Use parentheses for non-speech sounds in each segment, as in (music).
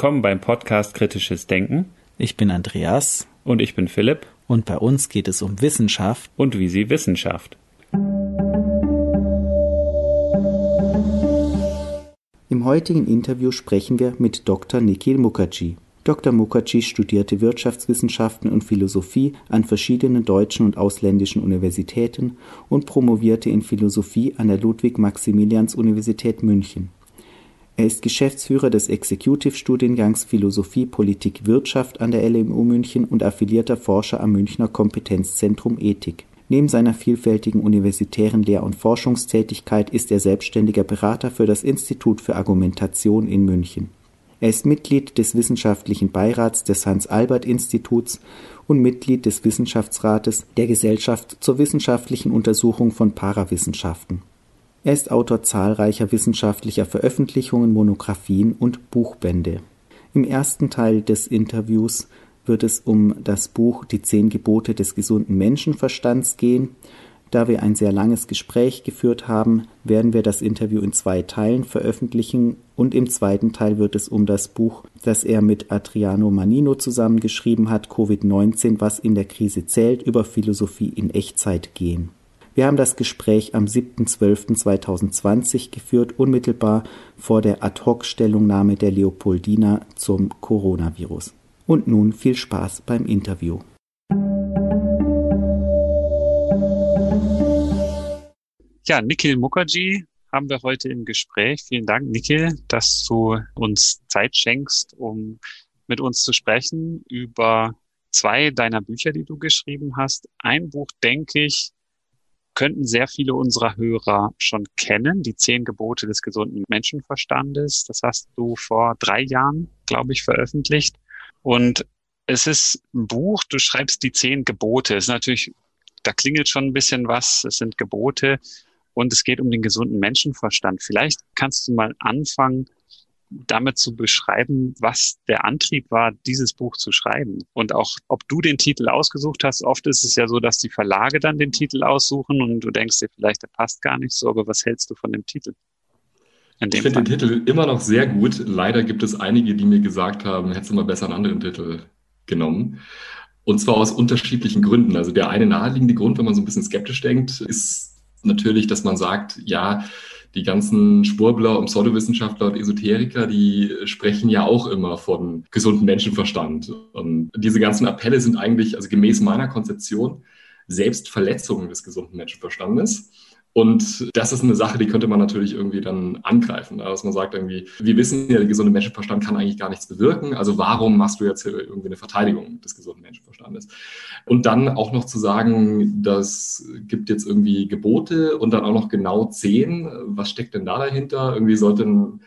Willkommen beim Podcast Kritisches Denken. Ich bin Andreas. Und ich bin Philipp. Und bei uns geht es um Wissenschaft. Und wie sie Wissenschaft. Im heutigen Interview sprechen wir mit Dr. Nikhil Mukherjee. Dr. Mukherjee studierte Wirtschaftswissenschaften und Philosophie an verschiedenen deutschen und ausländischen Universitäten und promovierte in Philosophie an der Ludwig-Maximilians-Universität München. Er ist Geschäftsführer des Executive-Studiengangs Philosophie, Politik, Wirtschaft an der LMU München und affiliierter Forscher am Münchner Kompetenzzentrum Ethik. Neben seiner vielfältigen universitären Lehr- und Forschungstätigkeit ist er selbstständiger Berater für das Institut für Argumentation in München. Er ist Mitglied des wissenschaftlichen Beirats des Hans-Albert-Instituts und Mitglied des Wissenschaftsrates der Gesellschaft zur wissenschaftlichen Untersuchung von Parawissenschaften er ist Autor zahlreicher wissenschaftlicher Veröffentlichungen, Monographien und Buchbände. Im ersten Teil des Interviews wird es um das Buch Die zehn Gebote des gesunden Menschenverstands gehen. Da wir ein sehr langes Gespräch geführt haben, werden wir das Interview in zwei Teilen veröffentlichen und im zweiten Teil wird es um das Buch, das er mit Adriano Manino zusammengeschrieben hat, Covid-19, was in der Krise zählt, über Philosophie in Echtzeit gehen. Wir haben das Gespräch am 7.12.2020 geführt, unmittelbar vor der Ad-Hoc-Stellungnahme der Leopoldina zum Coronavirus. Und nun viel Spaß beim Interview. Ja, Nikhil Mukherjee haben wir heute im Gespräch. Vielen Dank, Nikhil, dass du uns Zeit schenkst, um mit uns zu sprechen über zwei deiner Bücher, die du geschrieben hast. Ein Buch, denke ich, könnten sehr viele unserer Hörer schon kennen, die zehn Gebote des gesunden Menschenverstandes. Das hast du vor drei Jahren, glaube ich, veröffentlicht. Und es ist ein Buch, du schreibst die zehn Gebote. Es ist natürlich, da klingelt schon ein bisschen was. Es sind Gebote und es geht um den gesunden Menschenverstand. Vielleicht kannst du mal anfangen, damit zu beschreiben, was der Antrieb war, dieses Buch zu schreiben. Und auch, ob du den Titel ausgesucht hast. Oft ist es ja so, dass die Verlage dann den Titel aussuchen und du denkst dir vielleicht, der passt gar nicht so, aber was hältst du von dem Titel? Ich finde den Titel immer noch sehr gut. Leider gibt es einige, die mir gesagt haben, hättest du mal besser einen anderen Titel genommen. Und zwar aus unterschiedlichen Gründen. Also der eine naheliegende Grund, wenn man so ein bisschen skeptisch denkt, ist natürlich, dass man sagt, ja, die ganzen Spurbler und Pseudowissenschaftler und Esoteriker, die sprechen ja auch immer von gesundem Menschenverstand. Und diese ganzen Appelle sind eigentlich, also gemäß meiner Konzeption, Selbstverletzungen des gesunden Menschenverstandes. Und das ist eine Sache, die könnte man natürlich irgendwie dann angreifen, dass man sagt irgendwie, wir wissen ja, der gesunde Menschenverstand kann eigentlich gar nichts bewirken. Also warum machst du jetzt hier irgendwie eine Verteidigung des gesunden Menschenverstandes? Und dann auch noch zu sagen, das gibt jetzt irgendwie Gebote und dann auch noch genau zehn. Was steckt denn da dahinter? Irgendwie sollte ein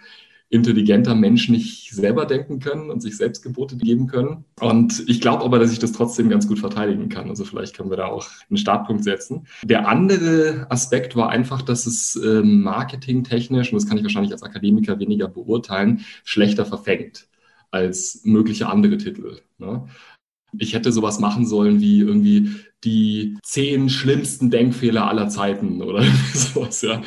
intelligenter Mensch nicht selber denken können und sich selbst Gebote geben können. Und ich glaube aber, dass ich das trotzdem ganz gut verteidigen kann. Also vielleicht können wir da auch einen Startpunkt setzen. Der andere Aspekt war einfach, dass es äh, marketingtechnisch, und das kann ich wahrscheinlich als Akademiker weniger beurteilen, schlechter verfängt als mögliche andere Titel. Ne? Ich hätte sowas machen sollen wie irgendwie die zehn schlimmsten Denkfehler aller Zeiten oder (laughs) sowas, ja.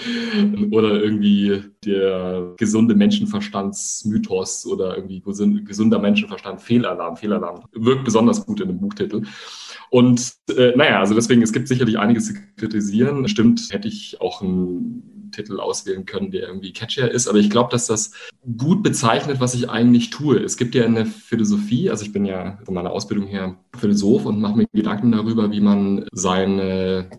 Oder irgendwie der gesunde Menschenverstandsmythos oder irgendwie gesunder Menschenverstand Fehlalarm. Fehlalarm wirkt besonders gut in dem Buchtitel. Und äh, naja, also deswegen, es gibt sicherlich einiges zu kritisieren. Stimmt, hätte ich auch ein Titel auswählen können, der irgendwie catchier ist. Aber ich glaube, dass das gut bezeichnet, was ich eigentlich tue. Es gibt ja in der Philosophie, also ich bin ja von meiner Ausbildung her Philosoph und mache mir Gedanken darüber, wie man seine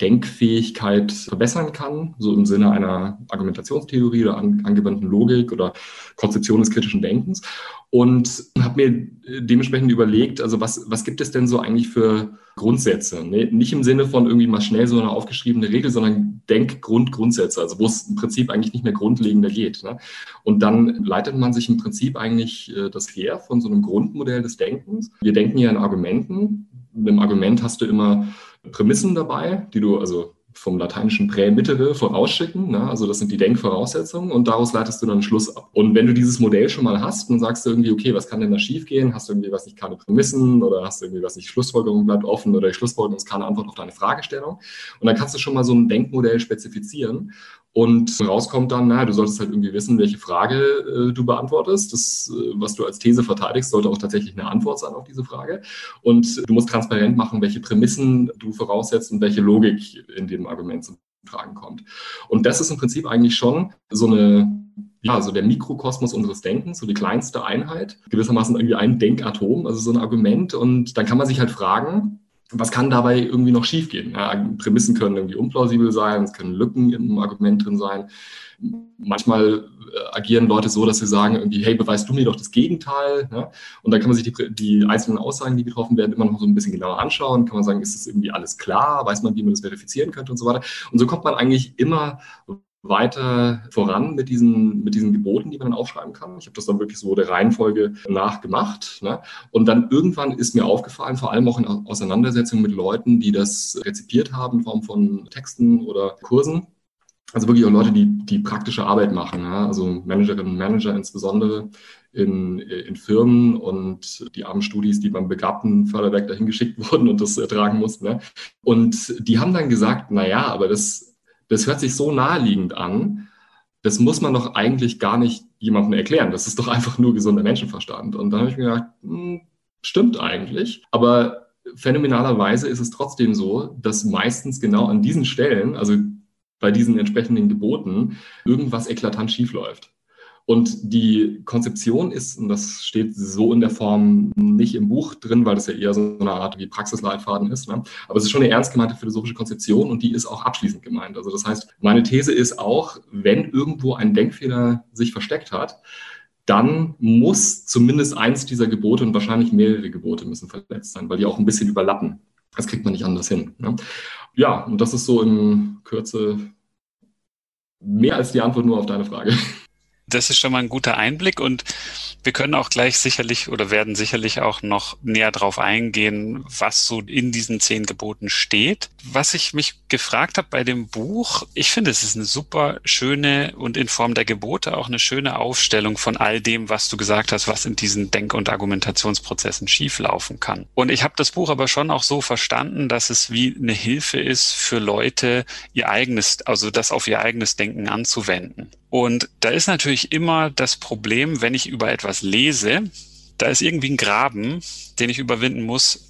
Denkfähigkeit verbessern kann, so im Sinne einer Argumentationstheorie oder an, angewandten Logik oder Konzeption des kritischen Denkens. Und habe mir dementsprechend überlegt, also was, was gibt es denn so eigentlich für Grundsätze? Nee, nicht im Sinne von irgendwie mal schnell so eine aufgeschriebene Regel, sondern Denkgrundgrundsätze, also wo es im Prinzip eigentlich nicht mehr grundlegender geht. Ne? Und dann leitet man sich im Prinzip eigentlich äh, das her von so einem Grundmodell des Denkens. Wir denken ja in Argumenten. Mit einem Argument hast du immer Prämissen dabei, die du also vom lateinischen Prämittere vorausschicken. Ne? Also das sind die Denkvoraussetzungen und daraus leitest du dann einen Schluss ab. Und wenn du dieses Modell schon mal hast, dann sagst irgendwie, okay, was kann denn da schiefgehen? Hast du irgendwie was nicht keine Prämissen oder hast du irgendwie was nicht Schlussfolgerung bleibt offen oder die Schlussfolgerung ist keine Antwort auf deine Fragestellung. Und dann kannst du schon mal so ein Denkmodell spezifizieren Und rauskommt dann, naja, du solltest halt irgendwie wissen, welche Frage äh, du beantwortest. Das, äh, was du als These verteidigst, sollte auch tatsächlich eine Antwort sein auf diese Frage. Und du musst transparent machen, welche Prämissen du voraussetzt und welche Logik in dem Argument zum Tragen kommt. Und das ist im Prinzip eigentlich schon so eine, ja, so der Mikrokosmos unseres Denkens, so die kleinste Einheit, gewissermaßen irgendwie ein Denkatom, also so ein Argument. Und dann kann man sich halt fragen, was kann dabei irgendwie noch schiefgehen? Ja, Prämissen können irgendwie unplausibel sein, es können Lücken im Argument drin sein. Manchmal äh, agieren Leute so, dass sie sagen irgendwie, hey, beweist du mir doch das Gegenteil. Ja? Und dann kann man sich die, die, einzelnen Aussagen, die getroffen werden, immer noch so ein bisschen genauer anschauen. Kann man sagen, ist das irgendwie alles klar? Weiß man, wie man das verifizieren könnte und so weiter. Und so kommt man eigentlich immer weiter voran mit diesen, mit diesen Geboten, die man dann aufschreiben kann. Ich habe das dann wirklich so der Reihenfolge nachgemacht. Ne? Und dann irgendwann ist mir aufgefallen, vor allem auch in Auseinandersetzungen mit Leuten, die das rezipiert haben in Form von Texten oder Kursen. Also wirklich auch Leute, die, die praktische Arbeit machen, ja? also Managerinnen und Manager insbesondere in, in Firmen und die armen Studis, die beim begabten Förderwerk dahin geschickt (laughs) wurden und das ertragen mussten. Ne? Und die haben dann gesagt, na ja, aber das das hört sich so naheliegend an. Das muss man doch eigentlich gar nicht jemandem erklären. Das ist doch einfach nur gesunder Menschenverstand. Und dann habe ich mir gedacht, hm, stimmt eigentlich. Aber phänomenalerweise ist es trotzdem so, dass meistens genau an diesen Stellen, also bei diesen entsprechenden Geboten, irgendwas eklatant schiefläuft. Und die Konzeption ist, und das steht so in der Form nicht im Buch drin, weil das ja eher so eine Art wie Praxisleitfaden ist, ne? aber es ist schon eine ernst gemeinte philosophische Konzeption und die ist auch abschließend gemeint. Also das heißt, meine These ist auch, wenn irgendwo ein Denkfehler sich versteckt hat, dann muss zumindest eins dieser Gebote und wahrscheinlich mehrere Gebote müssen verletzt sein, weil die auch ein bisschen überlappen. Das kriegt man nicht anders hin. Ne? Ja, und das ist so in Kürze mehr als die Antwort nur auf deine Frage das ist schon mal ein guter Einblick und wir können auch gleich sicherlich oder werden sicherlich auch noch näher drauf eingehen, was so in diesen zehn Geboten steht. Was ich mich gefragt habe bei dem Buch, ich finde, es ist eine super schöne und in Form der Gebote auch eine schöne Aufstellung von all dem, was du gesagt hast, was in diesen Denk- und Argumentationsprozessen schieflaufen kann. Und ich habe das Buch aber schon auch so verstanden, dass es wie eine Hilfe ist für Leute, ihr eigenes, also das auf ihr eigenes Denken anzuwenden. Und da ist natürlich immer das Problem, wenn ich über etwas lese, da ist irgendwie ein Graben, den ich überwinden muss,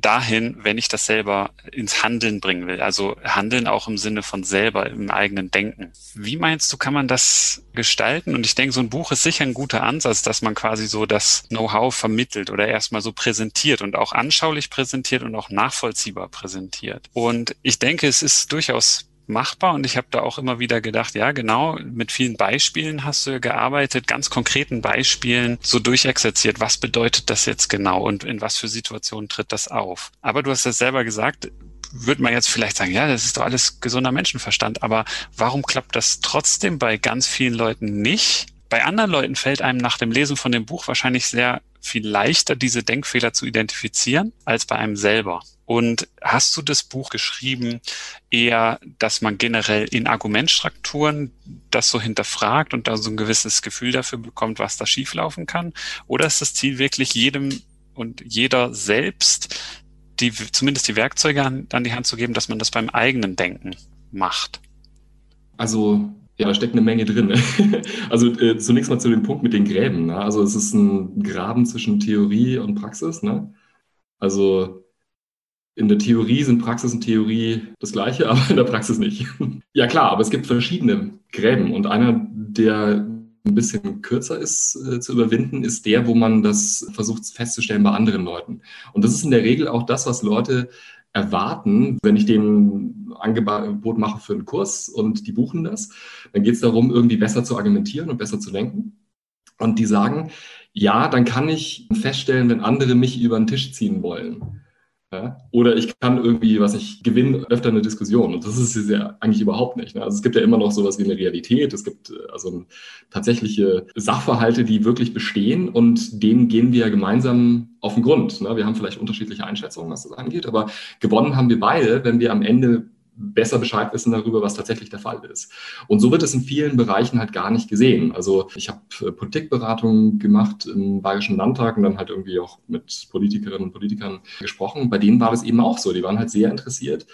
dahin, wenn ich das selber ins Handeln bringen will. Also Handeln auch im Sinne von selber, im eigenen Denken. Wie meinst du, kann man das gestalten? Und ich denke, so ein Buch ist sicher ein guter Ansatz, dass man quasi so das Know-how vermittelt oder erstmal so präsentiert und auch anschaulich präsentiert und auch nachvollziehbar präsentiert. Und ich denke, es ist durchaus machbar und ich habe da auch immer wieder gedacht, ja genau, mit vielen Beispielen hast du gearbeitet, ganz konkreten Beispielen so durchexerziert, was bedeutet das jetzt genau und in was für Situationen tritt das auf. Aber du hast das selber gesagt, würde man jetzt vielleicht sagen, ja, das ist doch alles gesunder Menschenverstand, aber warum klappt das trotzdem bei ganz vielen Leuten nicht? Bei anderen Leuten fällt einem nach dem Lesen von dem Buch wahrscheinlich sehr viel leichter, diese Denkfehler zu identifizieren, als bei einem selber. Und hast du das Buch geschrieben eher, dass man generell in Argumentstrukturen das so hinterfragt und da so ein gewisses Gefühl dafür bekommt, was da schieflaufen kann? Oder ist das Ziel wirklich jedem und jeder selbst die, zumindest die Werkzeuge an, an die Hand zu geben, dass man das beim eigenen Denken macht? Also ja, da steckt eine Menge drin. (laughs) also äh, zunächst mal zu dem Punkt mit den Gräben. Ne? Also es ist ein Graben zwischen Theorie und Praxis. Ne? Also in der Theorie sind Praxis und Theorie das gleiche, (laughs) aber in der Praxis nicht. ja klar, aber es gibt verschiedene Gräben und einer, der ein bisschen kürzer ist äh, zu überwinden, ist der, wo man das versucht festzustellen bei anderen Leuten. Und das ist in der Regel auch das, was Leute erwarten, wenn ich denen Angebot mache für einen Kurs und die buchen das, dann geht es darum, irgendwie besser zu argumentieren und besser zu lenken. Und die sagen, ja, dann kann ich feststellen, wenn andere mich über den Tisch ziehen wollen. Ja? Oder ich kann irgendwie, was ich gewinne, öfter eine Diskussion. Und das ist ja eigentlich überhaupt nicht. Ne? Also es gibt ja immer noch sowas wie eine Realität. Es gibt äh, also tatsächliche Sachverhalte, die wirklich bestehen und denen gehen wir gemeinsam auf den Grund. Ne? Wir haben vielleicht unterschiedliche Einschätzungen, was das angeht, aber gewonnen haben wir beide, wenn wir am Ende besser Bescheid wissen darüber, was tatsächlich der Fall ist. Und so wird es in vielen Bereichen halt gar nicht gesehen. Also ich habe äh, Politikberatung gemacht im Bayerischen Landtag und dann halt irgendwie auch mit Politikerinnen und Politikern gesprochen. Bei denen war das eben auch so. Die waren halt sehr interessiert,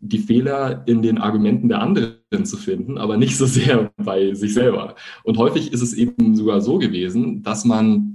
die Fehler in den Argumenten der anderen zu finden, aber nicht so sehr (laughs) bei sich selber. Und häufig ist es eben sogar so gewesen, dass man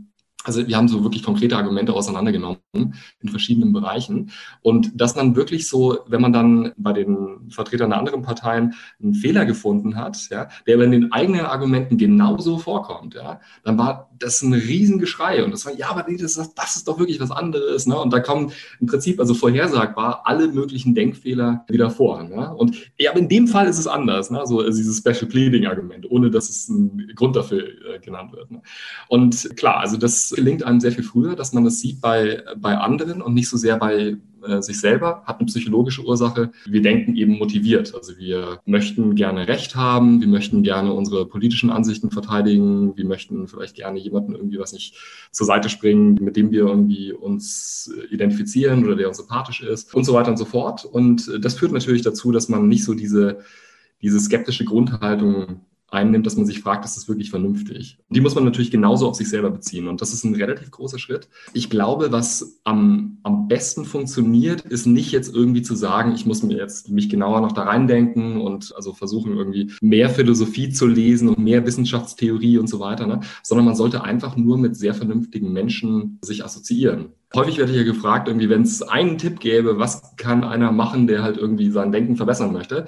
also wir haben so wirklich konkrete Argumente auseinandergenommen in verschiedenen Bereichen. Und dass man wirklich so, wenn man dann bei den Vertretern der anderen Parteien einen Fehler gefunden hat, ja, der aber in den eigenen Argumenten genauso vorkommt, ja, dann war das ein Riesengeschrei. Und das war, ja, aber das, ist, das ist doch wirklich was anderes. Ne? Und da kommen im Prinzip, also vorhersagbar, alle möglichen Denkfehler wieder vor. Ne? Und ja, aber in dem Fall ist es anders, ne? so also dieses Special Pleading-Argument, ohne dass es ein Grund dafür äh, genannt wird. Ne? Und klar, also das gelingt einem sehr viel früher, dass man das sieht bei, bei anderen und nicht so sehr bei äh, sich selber, hat eine psychologische Ursache. Wir denken eben motiviert. Also wir möchten gerne Recht haben, wir möchten gerne unsere politischen Ansichten verteidigen, wir möchten vielleicht gerne jemanden irgendwie was nicht zur Seite springen, mit dem wir irgendwie uns identifizieren oder der uns sympathisch ist und so weiter und so fort. Und das führt natürlich dazu, dass man nicht so diese, diese skeptische Grundhaltung einnimmt, dass man sich fragt, ist das wirklich vernünftig? Die muss man natürlich genauso auf sich selber beziehen. Und das ist ein relativ großer Schritt. Ich glaube, was am, am besten funktioniert, ist nicht jetzt irgendwie zu sagen, ich muss mir jetzt mich genauer noch da reindenken und also versuchen irgendwie mehr Philosophie zu lesen und mehr Wissenschaftstheorie und so weiter, ne? sondern man sollte einfach nur mit sehr vernünftigen Menschen sich assoziieren. Häufig werde ich ja gefragt, irgendwie, wenn es einen Tipp gäbe, was kann einer machen, der halt irgendwie sein Denken verbessern möchte?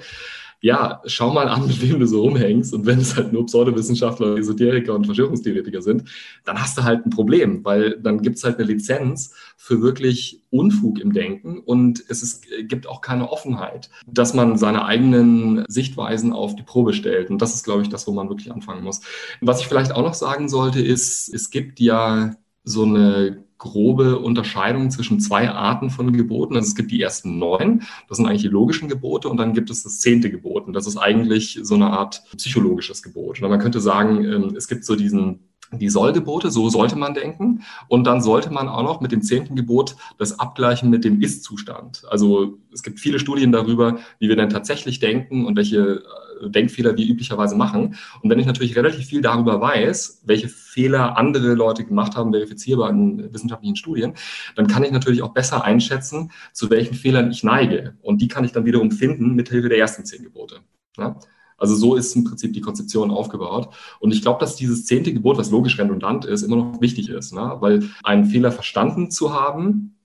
Ja, schau mal an, (laughs) mit wem du so rumhängst. Und wenn es halt nur Pseudowissenschaftler, Esoteriker und Verschwörungstheoretiker sind, dann hast du halt ein Problem, weil dann gibt es halt eine Lizenz für wirklich Unfug im Denken und es ist, gibt auch keine Offenheit, dass man seine eigenen Sichtweisen auf die Probe stellt. Und das ist, glaube ich, das, wo man wirklich anfangen muss. Was ich vielleicht auch noch sagen sollte, ist, es gibt ja so eine grobe Unterscheidung zwischen zwei Arten von Geboten. Also es gibt die ersten neun, das sind eigentlich die logischen Gebote, und dann gibt es das zehnte Gebot. Und das ist eigentlich so eine Art psychologisches Gebot. Oder man könnte sagen, ähm, es gibt so diesen die Sollgebote, so sollte man denken. Und dann sollte man auch noch mit dem zehnten Gebot das abgleichen mit dem Ist-Zustand. Also es gibt viele Studien darüber, wie wir denn tatsächlich denken und welche Denkfehler wir üblicherweise machen. Und wenn ich natürlich relativ viel darüber weiß, welche Fehler andere Leute gemacht haben, verifizierbar in wissenschaftlichen Studien, dann kann ich natürlich auch besser einschätzen, zu welchen Fehlern ich neige. Und die kann ich dann wiederum finden mithilfe der ersten zehn Gebote. Ja? Also so ist im Prinzip die Konzeption aufgebaut. Und ich glaube, dass dieses zehnte Gebot, was logisch redundant ist, immer noch wichtig ist, ne? weil einen Fehler verstanden zu haben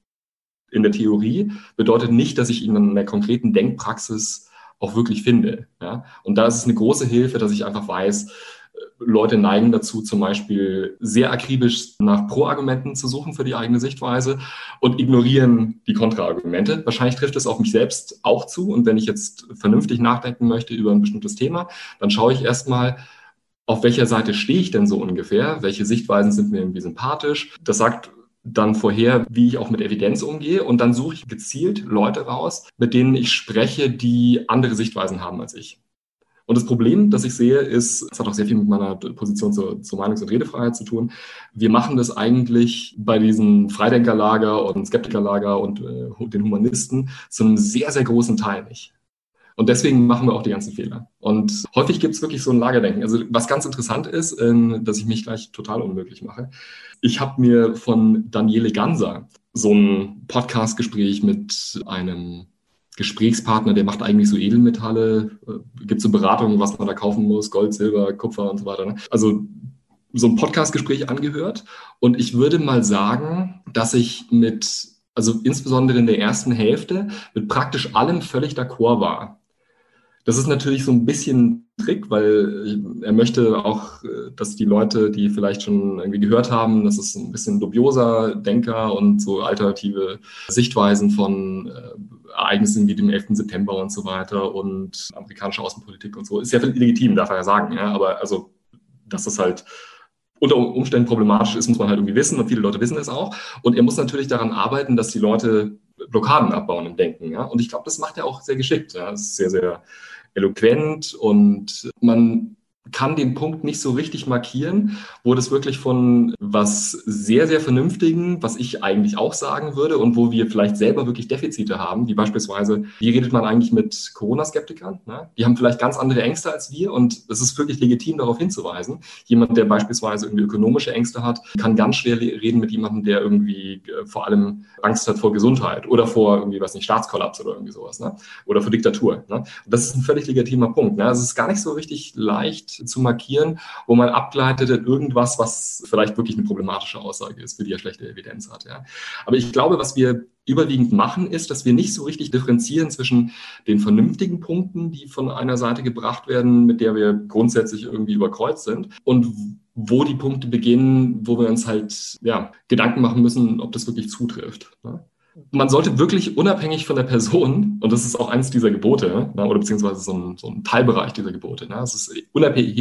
in der Theorie bedeutet nicht, dass ich ihn in der konkreten Denkpraxis auch wirklich finde. Ja? Und da ist es eine große Hilfe, dass ich einfach weiß, Leute neigen dazu, zum Beispiel sehr akribisch nach Pro-Argumenten zu suchen für die eigene Sichtweise und ignorieren die Kontraargumente. Wahrscheinlich trifft es auf mich selbst auch zu. Und wenn ich jetzt vernünftig nachdenken möchte über ein bestimmtes Thema, dann schaue ich erstmal, auf welcher Seite stehe ich denn so ungefähr? Welche Sichtweisen sind mir irgendwie sympathisch? Das sagt dann vorher, wie ich auch mit Evidenz umgehe. Und dann suche ich gezielt Leute raus, mit denen ich spreche, die andere Sichtweisen haben als ich. Und das Problem, das ich sehe, ist, es hat auch sehr viel mit meiner Position zur, zur Meinungs- und Redefreiheit zu tun. Wir machen das eigentlich bei diesen Freidenkerlager und Skeptikerlager und äh, den Humanisten zu einem sehr, sehr großen Teil nicht. Und deswegen machen wir auch die ganzen Fehler. Und häufig gibt es wirklich so ein Lagerdenken. Also was ganz interessant ist, äh, dass ich mich gleich total unmöglich mache. Ich habe mir von Daniele Ganser so ein Podcast-Gespräch mit einem Gesprächspartner, der macht eigentlich so Edelmetalle, äh, gibt so Beratungen, was man da kaufen muss, Gold, Silber, Kupfer und so weiter. Ne? Also so ein Podcastgespräch angehört. Und ich würde mal sagen, dass ich mit, also insbesondere in der ersten Hälfte, mit praktisch allem völlig d'accord war. Das ist natürlich so ein bisschen Trick, weil er möchte auch, äh, dass die Leute, die vielleicht schon irgendwie gehört haben, dass es ein bisschen dubioser Denker und so alternative Sichtweisen von äh, Ereignissen wie dem 11. September und so weiter und amerikanische Außenpolitik und so, ist ja legitim, darf er ja sagen, ja, aber also, das halt unter Umständen problematisch ist, muss man halt irgendwie wissen und viele Leute wissen es auch. Und er muss natürlich daran arbeiten, dass die Leute Blockaden abbauen im Denken. Ja? Und ich glaube, das macht er auch sehr geschickt. Ja? Das ist sehr, sehr eloquent und man kann den Punkt nicht so richtig markieren, wo das wirklich von was sehr, sehr Vernünftigen, was ich eigentlich auch sagen würde und wo wir vielleicht selber wirklich Defizite haben, wie beispielsweise, wie redet man eigentlich mit Corona-Skeptikern? Ne? Die haben vielleicht ganz andere Ängste als wir und es ist wirklich legitim, darauf hinzuweisen. Jemand, der beispielsweise irgendwie ökonomische Ängste hat, kann ganz schwer reden mit jemandem, der irgendwie äh, vor allem Angst hat vor Gesundheit oder vor irgendwie, was nicht, Staatskollaps oder irgendwie sowas, ne? oder vor Diktatur. Ne? Das ist ein völlig legitimer Punkt. Ne? Also es ist gar nicht so richtig leicht, zu markieren, wo man abgleitet in irgendwas, was vielleicht wirklich eine problematische Aussage ist, für die er schlechte Evidenz hat. Ja. Aber ich glaube, was wir überwiegend machen, ist, dass wir nicht so richtig differenzieren zwischen den vernünftigen Punkten, die von einer Seite gebracht werden, mit der wir grundsätzlich irgendwie überkreuzt sind, und wo die Punkte beginnen, wo wir uns halt ja, Gedanken machen müssen, ob das wirklich zutrifft. Ne? Man sollte wirklich unabhängig von der Person, und das ist auch eines dieser Gebote, ne, oder beziehungsweise so ein, so ein Teilbereich dieser Gebote, ne, es ist unabhängig,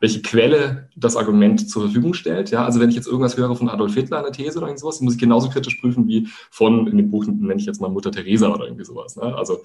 welche Quelle das Argument zur Verfügung stellt. Ja, also wenn ich jetzt irgendwas höre von Adolf Hitler, eine These oder irgend sowas, muss ich genauso kritisch prüfen wie von, in dem Buch nenne ich jetzt mal Mutter Teresa oder irgendwie sowas. Ne? Also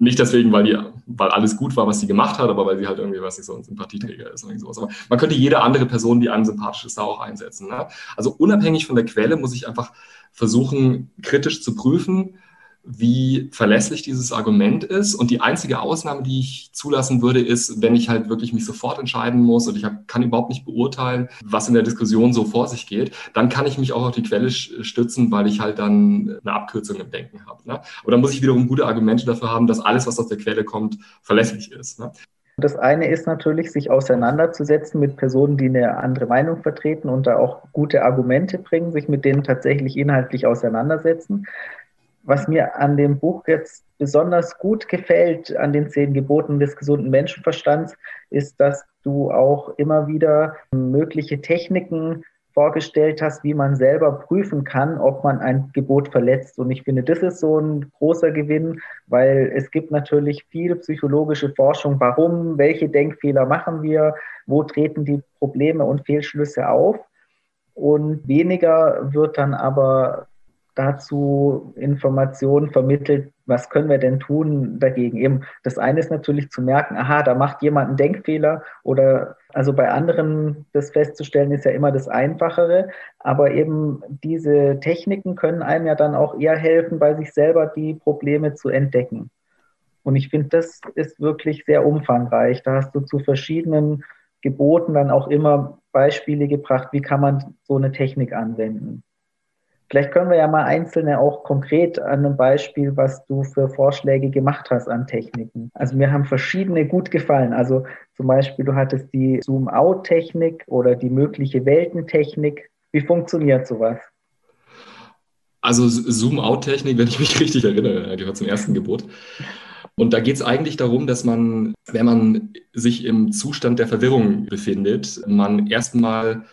nicht deswegen, weil, die, weil alles gut war, was sie gemacht hat, aber weil sie halt irgendwie, was nicht so ein Sympathieträger ist oder sowas. Aber man könnte jede andere Person, die einem sympathisch ist, da auch einsetzen. Ne? Also unabhängig von der Quelle muss ich einfach versuchen, kritisch zu prüfen, wie verlässlich dieses Argument ist. Und die einzige Ausnahme, die ich zulassen würde, ist, wenn ich halt wirklich mich sofort entscheiden muss und ich hab, kann überhaupt nicht beurteilen, was in der Diskussion so vor sich geht, dann kann ich mich auch auf die Quelle stützen, weil ich halt dann eine Abkürzung im Denken habe. Ne? Aber dann muss ich wiederum gute Argumente dafür haben, dass alles, was aus der Quelle kommt, verlässlich ist. Ne? Das eine ist natürlich, sich auseinanderzusetzen mit Personen, die eine andere Meinung vertreten und da auch gute Argumente bringen, sich mit denen tatsächlich inhaltlich auseinandersetzen was mir an dem Buch jetzt besonders gut gefällt, an den zehn Geboten des gesunden Menschenverstands, ist, dass du auch immer wieder mögliche Techniken vorgestellt hast, wie man selber prüfen kann, ob man ein Gebot verletzt. Und ich finde, das ist so ein großer Gewinn, weil es gibt natürlich viel psychologische Forschung, warum, welche Denkfehler machen wir, wo treten die Probleme und Fehlschlüsse auf. Und weniger wird dann aber dazu Informationen vermittelt, was können wir denn tun dagegen? Eben das eine ist natürlich zu merken, aha, da macht jemand einen Denkfehler oder also bei anderen das festzustellen ist ja immer das Einfachere, aber eben diese Techniken können einem ja dann auch eher helfen, bei sich selber die Probleme zu entdecken. Und ich finde, das ist wirklich sehr umfangreich. Da hast du zu verschiedenen Geboten dann auch immer Beispiele gebracht, wie kann man so eine Technik anwenden. Vielleicht können wir ja mal einzelne auch konkret an einem Beispiel, was du für Vorschläge gemacht hast an Techniken. Also mir haben verschiedene gut gefallen. Also zum Beispiel, du hattest die Zoom-out-Technik oder die mögliche Weltentechnik. Wie funktioniert sowas? Also Zoom-out-Technik, wenn ich mich (laughs) richtig erinnere, gehört zum ersten Gebot. Und da geht es eigentlich darum, dass man, wenn man sich im Zustand der Verwirrung befindet, man erstmal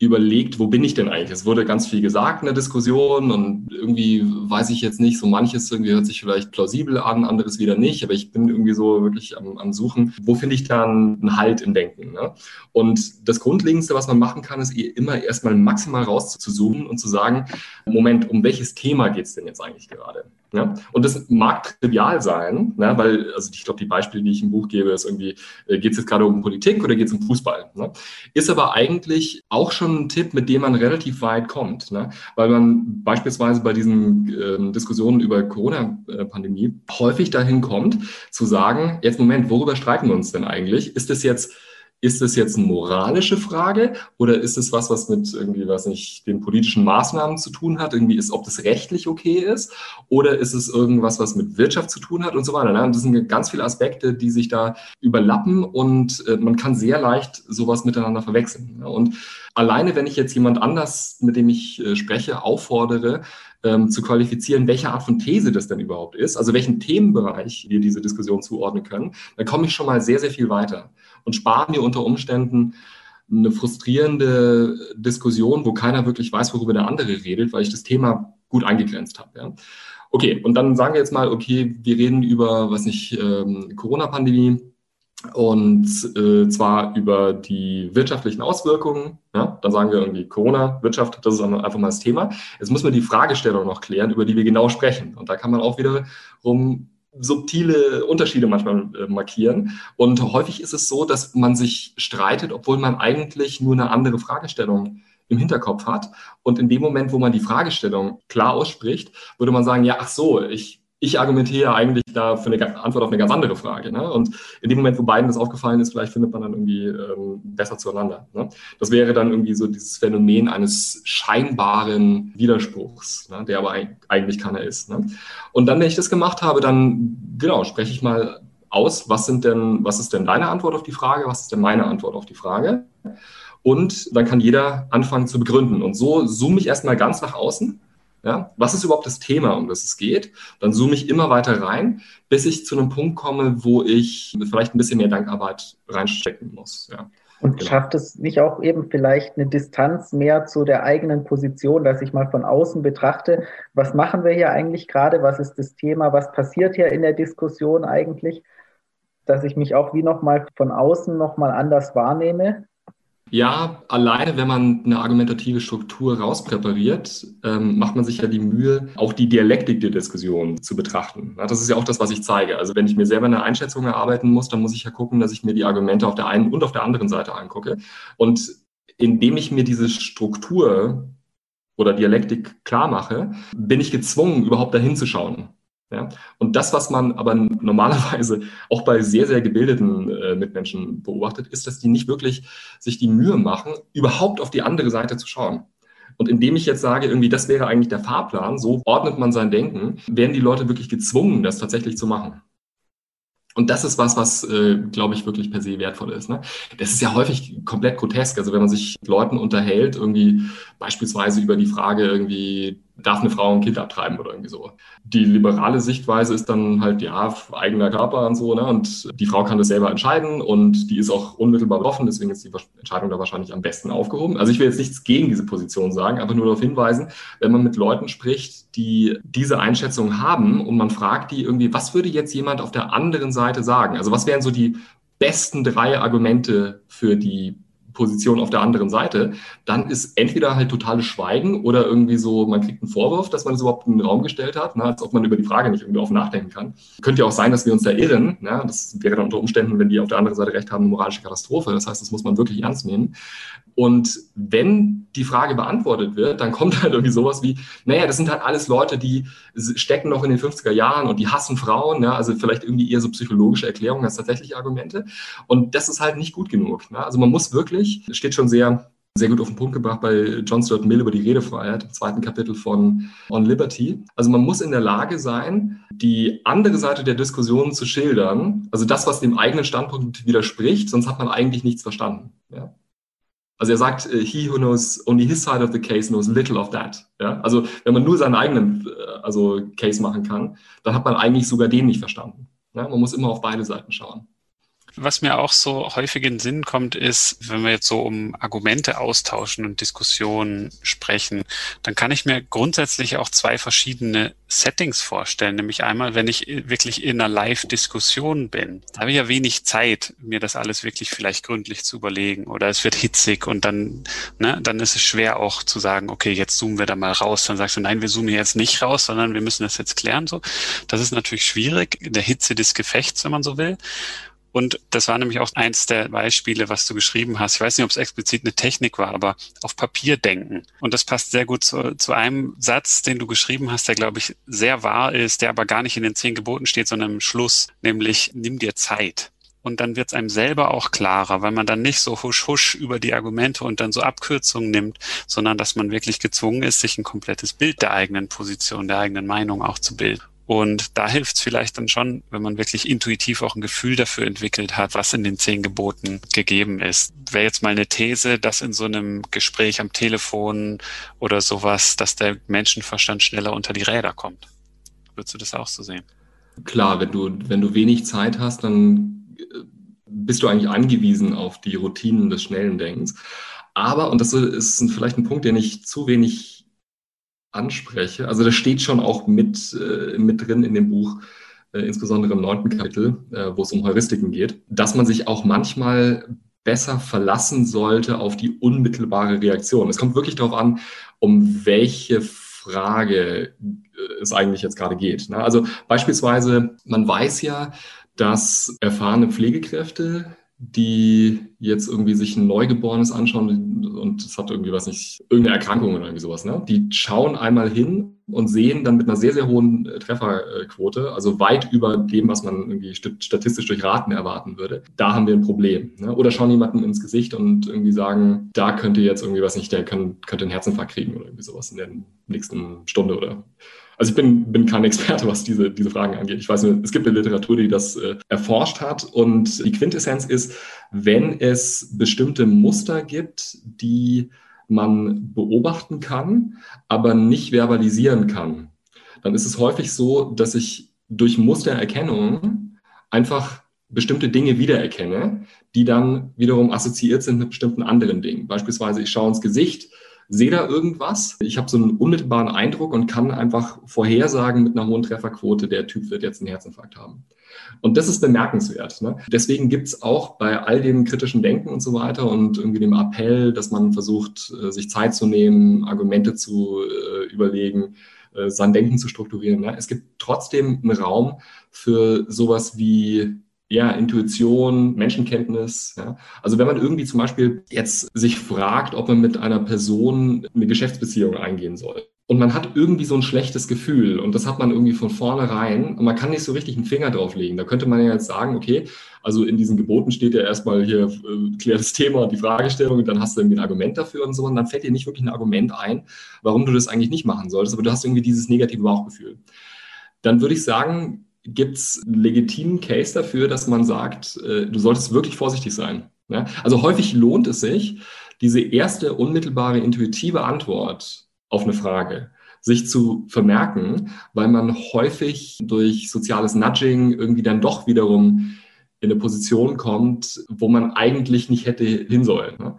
überlegt, wo bin ich denn eigentlich? Es wurde ganz viel gesagt in der Diskussion und irgendwie weiß ich jetzt nicht, so manches irgendwie hört sich vielleicht plausibel an, anderes wieder nicht, aber ich bin irgendwie so wirklich am, am Suchen, wo finde ich dann einen Halt im Denken? Ne? Und das Grundlegendste, was man machen kann, ist immer erstmal maximal raus zu zoomen und zu sagen, Moment, um welches Thema geht es denn jetzt eigentlich gerade? Ja? Und das mag trivial sein, ne? weil, also ich glaube, die Beispiele, die ich im Buch gebe, ist irgendwie, äh, geht es jetzt gerade um Politik oder geht es um Fußball? Ne? Ist aber eigentlich auch schon ein Tipp, mit dem man relativ weit kommt, ne? weil man beispielsweise bei diesen äh, Diskussionen über Corona-Pandemie häufig dahin kommt, zu sagen, jetzt Moment, worüber streiten wir uns denn eigentlich? Ist es jetzt ist es jetzt eine moralische Frage oder ist es was, was mit irgendwie, was nicht, den politischen Maßnahmen zu tun hat? Irgendwie ist, ob das rechtlich okay ist oder ist es irgendwas, was mit Wirtschaft zu tun hat und so weiter. Ne? Und das sind ganz viele Aspekte, die sich da überlappen und äh, man kann sehr leicht sowas miteinander verwechseln. Ne? Und alleine, wenn ich jetzt jemand anders, mit dem ich äh, spreche, auffordere, ähm, zu qualifizieren, welche Art von These das denn überhaupt ist, also welchen Themenbereich wir diese Diskussion zuordnen können, dann komme ich schon mal sehr, sehr viel weiter und spare mir unter Umständen eine frustrierende Diskussion, wo keiner wirklich weiß, worüber der andere redet, weil ich das Thema gut eingegrenzt habe. Ja. Okay, und dann sagen wir jetzt mal, okay, wir reden über, was nicht, ähm, Corona-Pandemie und äh, zwar über die wirtschaftlichen Auswirkungen. Ja? Dann sagen wir irgendwie Corona, Wirtschaft, das ist einfach mal das Thema. Jetzt müssen wir die Fragestellung noch klären, über die wir genau sprechen. Und da kann man auch wiederum subtile Unterschiede manchmal äh, markieren. Und häufig ist es so, dass man sich streitet, obwohl man eigentlich nur eine andere Fragestellung im Hinterkopf hat. Und in dem Moment, wo man die Fragestellung klar ausspricht, würde man sagen, ja, ach so, ich ich argumentiere eigentlich da für eine Antwort auf eine ganz andere Frage. Ne? Und in dem Moment, wo beiden das aufgefallen ist, vielleicht findet man dann irgendwie ähm, besser zueinander. Ne? Das wäre dann irgendwie so dieses Phänomen eines scheinbaren Widerspruchs, ne? der aber eigentlich keiner ist. Ne? Und dann, wenn ich das gemacht habe, dann genau spreche ich mal aus, was sind denn, was ist denn deine Antwort auf die Frage, was ist denn meine Antwort auf die Frage? Und dann kann jeder anfangen zu begründen. Und so zoome ich erstmal ganz nach außen ja, was ist überhaupt das Thema, um das es geht? Dann zoome ich immer weiter rein, bis ich zu einem Punkt komme, wo ich vielleicht ein bisschen mehr Dankarbeit reinstecken muss. Ja. Und genau. schafft es nicht auch eben vielleicht eine Distanz mehr zu der eigenen Position, dass ich mal von außen betrachte, was machen wir hier eigentlich gerade, was ist das Thema, was passiert hier in der Diskussion eigentlich, dass ich mich auch wie nochmal von außen nochmal anders wahrnehme ja, alleine, wenn man eine argumentative Struktur rauspräpariert, ähm, macht man sich ja die Mühe, auch die Dialektik der Diskussion zu betrachten. Ja, das ist ja auch das, was ich zeige. Also wenn ich mir selber eine Einschätzung erarbeiten muss, dann muss ich ja gucken, dass ich mir die Argumente auf der einen und auf der anderen Seite angucke. Und indem ich mir diese Struktur oder Dialektik klar mache, bin ich gezwungen, überhaupt dahin zu schauen. Ja? Und das, was man aber normalerweise auch bei sehr, sehr gebildeten äh, Mitmenschen beobachtet, ist, dass die nicht wirklich sich die Mühe machen, überhaupt auf die andere Seite zu schauen. Und indem ich jetzt sage, irgendwie, das wäre eigentlich der Fahrplan, so ordnet man sein Denken, werden die Leute wirklich gezwungen, das tatsächlich zu machen. Und das ist was, was, äh, glaube ich, wirklich per se wertvoll ist. Ne? Das ist ja häufig komplett grotesk. Also wenn man sich mit Leuten unterhält, irgendwie beispielsweise über die Frage irgendwie, darf eine Frau ein Kind abtreiben oder irgendwie so. Die liberale Sichtweise ist dann halt, ja, eigener Körper und so, ne? Und die Frau kann das selber entscheiden und die ist auch unmittelbar betroffen, deswegen ist die Entscheidung da wahrscheinlich am besten aufgehoben. Also ich will jetzt nichts gegen diese Position sagen, aber nur darauf hinweisen, wenn man mit Leuten spricht, die diese Einschätzung haben und man fragt die irgendwie, was würde jetzt jemand auf der anderen Seite sagen? Also was wären so die besten drei Argumente für die Position auf der anderen Seite, dann ist entweder halt totales Schweigen oder irgendwie so, man kriegt einen Vorwurf, dass man es überhaupt in den Raum gestellt hat, ne, als ob man über die Frage nicht irgendwie offen nachdenken kann. Könnte ja auch sein, dass wir uns da irren. Ne? Das wäre dann unter Umständen, wenn die auf der anderen Seite recht haben, eine moralische Katastrophe. Das heißt, das muss man wirklich ernst nehmen. Und wenn die Frage beantwortet wird, dann kommt halt irgendwie sowas wie, naja, das sind halt alles Leute, die stecken noch in den 50er Jahren und die hassen Frauen, ja, also vielleicht irgendwie eher so psychologische Erklärungen als tatsächliche Argumente. Und das ist halt nicht gut genug. Ne? Also man muss wirklich, steht schon sehr, sehr gut auf den Punkt gebracht bei John Stuart Mill über die Redefreiheit im zweiten Kapitel von On Liberty. Also man muss in der Lage sein, die andere Seite der Diskussion zu schildern, also das, was dem eigenen Standpunkt widerspricht, sonst hat man eigentlich nichts verstanden. Ja? Also er sagt, äh, he who knows only his side of the case knows little of that. Ja? Also wenn man nur seinen eigenen äh, also Case machen kann, dann hat man eigentlich sogar den nicht verstanden. Ja? Man muss immer auf beide Seiten schauen. Was mir auch so häufig in den Sinn kommt, ist, wenn wir jetzt so um Argumente austauschen und Diskussionen sprechen, dann kann ich mir grundsätzlich auch zwei verschiedene Settings vorstellen. Nämlich einmal, wenn ich wirklich in einer Live-Diskussion bin, da habe ich ja wenig Zeit, mir das alles wirklich vielleicht gründlich zu überlegen. Oder es wird hitzig und dann, ne, dann ist es schwer auch zu sagen, okay, jetzt zoomen wir da mal raus. Dann sagst du, nein, wir zoomen jetzt nicht raus, sondern wir müssen das jetzt klären. So, das ist natürlich schwierig in der Hitze des Gefechts, wenn man so will. Und das war nämlich auch eins der Beispiele, was du geschrieben hast. Ich weiß nicht, ob es explizit eine Technik war, aber auf Papier denken. Und das passt sehr gut zu, zu einem Satz, den du geschrieben hast, der, glaube ich, sehr wahr ist, der aber gar nicht in den zehn Geboten steht, sondern im Schluss, nämlich nimm dir Zeit. Und dann wird es einem selber auch klarer, weil man dann nicht so husch husch über die Argumente und dann so Abkürzungen nimmt, sondern dass man wirklich gezwungen ist, sich ein komplettes Bild der eigenen Position, der eigenen Meinung auch zu bilden. Und da hilft es vielleicht dann schon, wenn man wirklich intuitiv auch ein Gefühl dafür entwickelt hat, was in den zehn Geboten gegeben ist. Wäre jetzt mal eine These, dass in so einem Gespräch am Telefon oder sowas, dass der Menschenverstand schneller unter die Räder kommt. Würdest du das auch so sehen? Klar, wenn du, wenn du wenig Zeit hast, dann äh, bist du eigentlich angewiesen auf die Routinen des schnellen Denkens. Aber, und das ist vielleicht ein Punkt, den ich zu wenig anspreche. Also das steht schon auch mit, äh, mit drin in dem Buch, äh, insbesondere im neunten Kapitel, äh, wo es um Heuristiken geht, dass man sich auch manchmal besser verlassen sollte auf die unmittelbare Reaktion. Es kommt wirklich darauf an, um welche Frage es eigentlich jetzt gerade geht. Ne? Also beispielsweise, man weiß ja, dass erfahrene Pflegekräfte die jetzt irgendwie sich ein Neugeborenes anschauen und es hat irgendwie, was nicht, irgendeine Erkrankung oder irgendwie sowas, ne? Die schauen einmal hin und sehen dann mit einer sehr, sehr hohen äh, Trefferquote, also weit über dem, was man irgendwie statistisch durch Raten erwarten würde. Da haben wir ein Problem. Ne? Oder schauen jemanden ins Gesicht und irgendwie sagen, da könnte jetzt irgendwie, was nicht, der könnte einen Herzinfarkt kriegen oder irgendwie sowas in der nächsten Stunde oder also ich bin, bin kein Experte, was diese, diese Fragen angeht. Ich weiß nur, es gibt eine Literatur, die das äh, erforscht hat. Und die Quintessenz ist, wenn es bestimmte Muster gibt, die man beobachten kann, aber nicht verbalisieren kann, dann ist es häufig so, dass ich durch Mustererkennung einfach bestimmte Dinge wiedererkenne, die dann wiederum assoziiert sind mit bestimmten anderen Dingen. Beispielsweise, ich schaue ins Gesicht sehe da irgendwas. Ich habe so einen unmittelbaren Eindruck und kann einfach vorhersagen mit einer hohen Trefferquote, der Typ wird jetzt einen Herzinfarkt haben. Und das ist bemerkenswert. Ne? Deswegen gibt es auch bei all dem kritischen Denken und so weiter und irgendwie dem Appell, dass man versucht, äh, sich Zeit zu nehmen, Argumente zu äh, überlegen, äh, sein Denken zu strukturieren. Ne? Es gibt trotzdem einen Raum für sowas wie ja, Intuition, Menschenkenntnis. Ja. Also wenn man irgendwie zum Beispiel jetzt sich fragt, ob man mit einer Person eine Geschäftsbeziehung eingehen soll. Und man hat irgendwie so ein schlechtes Gefühl und das hat man irgendwie von vornherein und man kann nicht so richtig einen Finger drauflegen. Da könnte man ja jetzt sagen, okay, also in diesen Geboten steht ja erstmal hier, äh, klär das Thema die Fragestellung und dann hast du irgendwie ein Argument dafür und so und dann fällt dir nicht wirklich ein Argument ein, warum du das eigentlich nicht machen solltest, aber du hast irgendwie dieses negative Bauchgefühl. Dann würde ich sagen, gibt es einen legitimen Case dafür, dass man sagt, äh, du solltest wirklich vorsichtig sein. Ja? Also häufig lohnt es sich, diese erste unmittelbare intuitive Antwort auf eine Frage sich zu vermerken, weil man häufig durch soziales Nudging irgendwie dann doch wiederum in eine Position kommt, wo man eigentlich nicht hätte hin sollen. Ne?